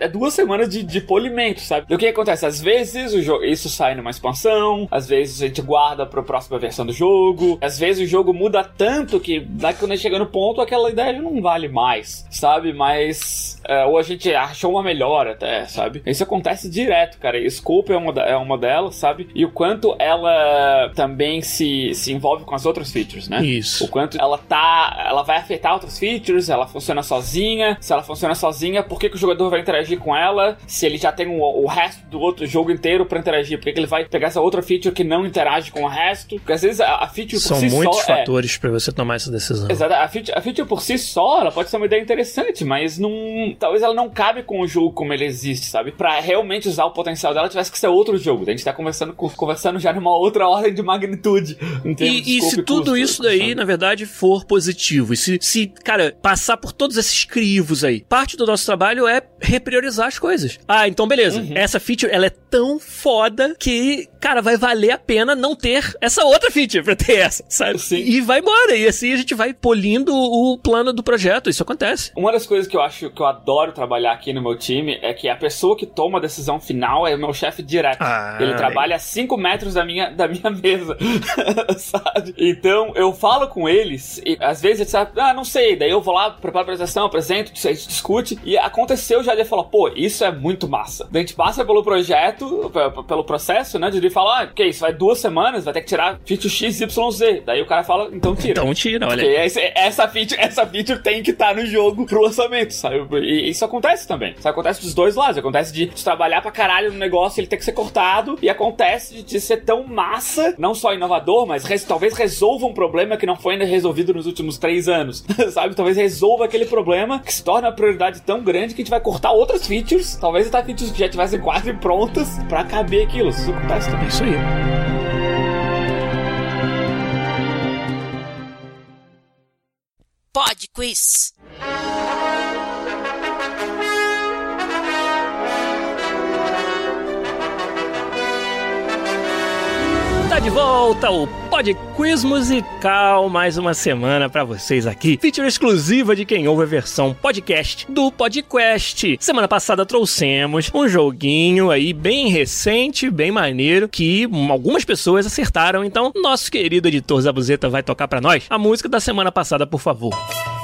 é duas semanas de, de polimento, sabe? E o que acontece? Às vezes o jogo, isso sai numa expansão, às vezes a gente guarda pra próxima versão do jogo, às vezes o jogo muda tanto que daqui quando a gente chega no ponto, aquela ideia não vale mais, sabe? Mas. É, ou a gente achou uma melhor até, sabe? Isso acontece direto, cara. E Scope é uma, é uma delas, sabe? E o quanto ela também se, se envolve com as outras features, né?
Isso.
O quanto ela tá. Ela vai afetar outras features, ela funciona sozinha. Se ela funciona sozinha, por que, que o jogador vai interagir com ela? Se ele já tem o, o resto do outro jogo inteiro para interagir, por que, que ele vai pegar essa outra feature que não interage com o resto? Porque às vezes a, a feature
São
por si
muitos
só.
É fatores é... para você tomar essa decisão.
Exato. A feature, a feature por si só, ela pode ser uma ideia interessante, mas não. Talvez ela não cabe com o jogo como ele existe, sabe? Pra realmente usar o potencial dela, tivesse que ser outro jogo. A gente tá conversando, conversando já numa outra ordem de magnitude.
E, e se tudo custo, isso daí, sabe? na verdade, for positivo, e se, se, cara, passar por todos esses crivos aí, parte do nosso trabalho é repriorizar as coisas. Ah, então beleza. Uhum. Essa feature, ela é tão foda que, cara, vai valer a pena não ter essa outra feature pra ter essa, sabe? Sim. E vai embora. E assim a gente vai polindo o plano do projeto. Isso acontece.
Uma das coisas que eu acho que eu adoro trabalhar aqui no meu time é que a pessoa que toma a decisão final é o meu chefe direto.
Ah,
ele
é.
trabalha a 5 metros da minha, da minha mesa, sabe? Então, eu falo com eles, e às vezes eles sabem, ah, não sei, daí eu vou lá, preparo a apresentação, apresento, a gente discute, e aconteceu já de falar, pô, isso é muito massa. Daí a gente passa pelo projeto, pelo processo, né, de ele falar, ah, ok, isso vai duas semanas, vai ter que tirar feature X, Y, Z. Daí o cara fala, então tira.
Então tira, olha.
Essa, feature, essa feature tem que estar no jogo pro lançamento, sabe? E isso acontece também. Isso acontece dos dois lados. Acontece de, de trabalhar pra caralho no negócio, ele ter que ser cortado. E acontece de, de ser tão massa, não só inovador, mas res- talvez resolva um problema que não foi ainda resolvido nos últimos três anos, sabe? Talvez resolva aquele problema que se torna uma prioridade tão grande que a gente vai cortar outras features. Talvez até features que já tivessem quase prontas pra caber aquilo. Isso acontece também.
Isso aí.
Pod Quiz.
De volta o Pod Quiz Musical, mais uma semana pra vocês aqui. Feature exclusiva de quem ouve a versão podcast do PodQuest. Semana passada trouxemos um joguinho aí bem recente, bem maneiro, que algumas pessoas acertaram. Então, nosso querido editor Zabuzeta vai tocar pra nós a música da semana passada, por favor. Isso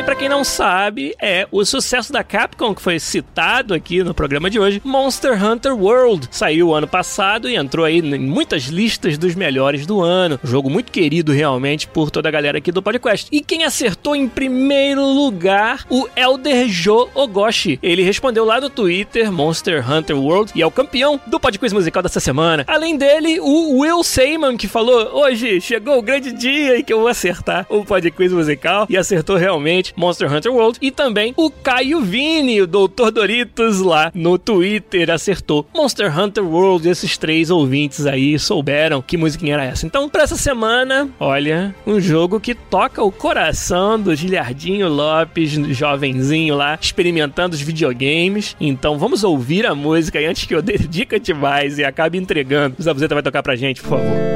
aí, pra não sabe, é o sucesso da Capcom que foi citado aqui no programa de hoje, Monster Hunter World. Saiu ano passado e entrou aí em muitas listas dos melhores do ano. Jogo muito querido realmente por toda a galera aqui do podcast. E quem acertou em primeiro lugar, o Elder Joe Ogoshi. Ele respondeu lá no Twitter, Monster Hunter World, e é o campeão do Podquiz musical dessa semana. Além dele, o Will Seyman, que falou: Hoje chegou o grande dia em que eu vou acertar o Podquiz musical. E acertou realmente Monster Hunter World. E também o Caio Vini, o Doutor Doritos, lá no Twitter, acertou Monster Hunter World. Esses três ouvintes aí souberam que musiquinha era essa. Então, pra essa semana, olha, um jogo que toca o coração do Giliardinho Lopes, jovenzinho lá, experimentando os videogames. Então, vamos ouvir a música e antes que eu dê dica demais e acabe entregando, o Zabuzeta vai tocar pra gente, por favor.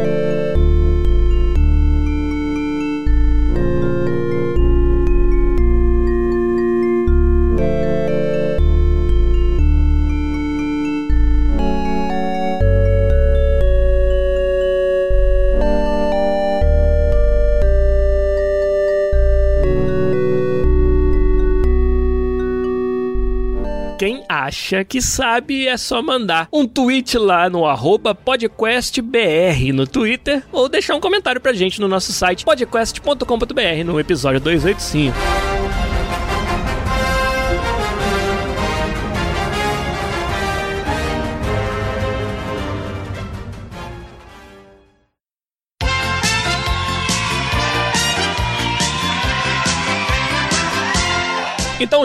Quem acha que sabe é só mandar um tweet lá no podcastbr no Twitter ou deixar um comentário pra gente no nosso site podcast.com.br no episódio 285.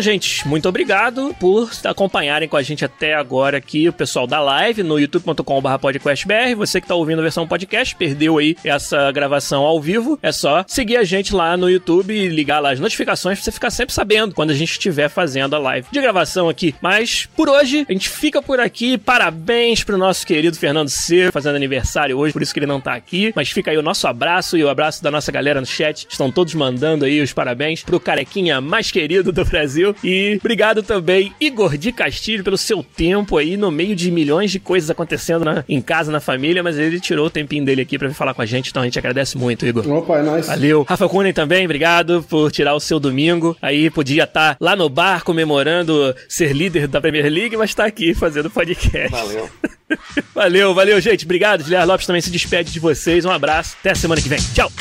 Gente, muito obrigado por acompanharem com a gente até agora aqui, o pessoal da live no youtube.com.br podcastbr. Você que tá ouvindo a versão podcast, perdeu aí essa gravação ao vivo, é só seguir a gente lá no YouTube e ligar lá as notificações pra você ficar sempre sabendo quando a gente estiver fazendo a live de gravação aqui. Mas, por hoje, a gente fica por aqui. Parabéns pro nosso querido Fernando C, fazendo aniversário hoje, por isso que ele não tá aqui. Mas fica aí o nosso abraço e o abraço da nossa galera no chat. Estão todos mandando aí os parabéns pro carequinha mais querido do Brasil. E obrigado também, Igor de Castilho, pelo seu tempo aí no meio de milhões de coisas acontecendo na- em casa, na família, mas ele tirou o tempinho dele aqui pra vir falar com a gente, então a gente agradece muito, Igor.
Opa, é nóis.
Valeu. Rafa Kunen também, obrigado por tirar o seu domingo. Aí podia estar lá no bar comemorando ser líder da Premier League, mas tá aqui fazendo podcast.
Valeu.
valeu, valeu, gente. Obrigado. Guilherme Lopes também se despede de vocês. Um abraço. Até a semana que vem. Tchau.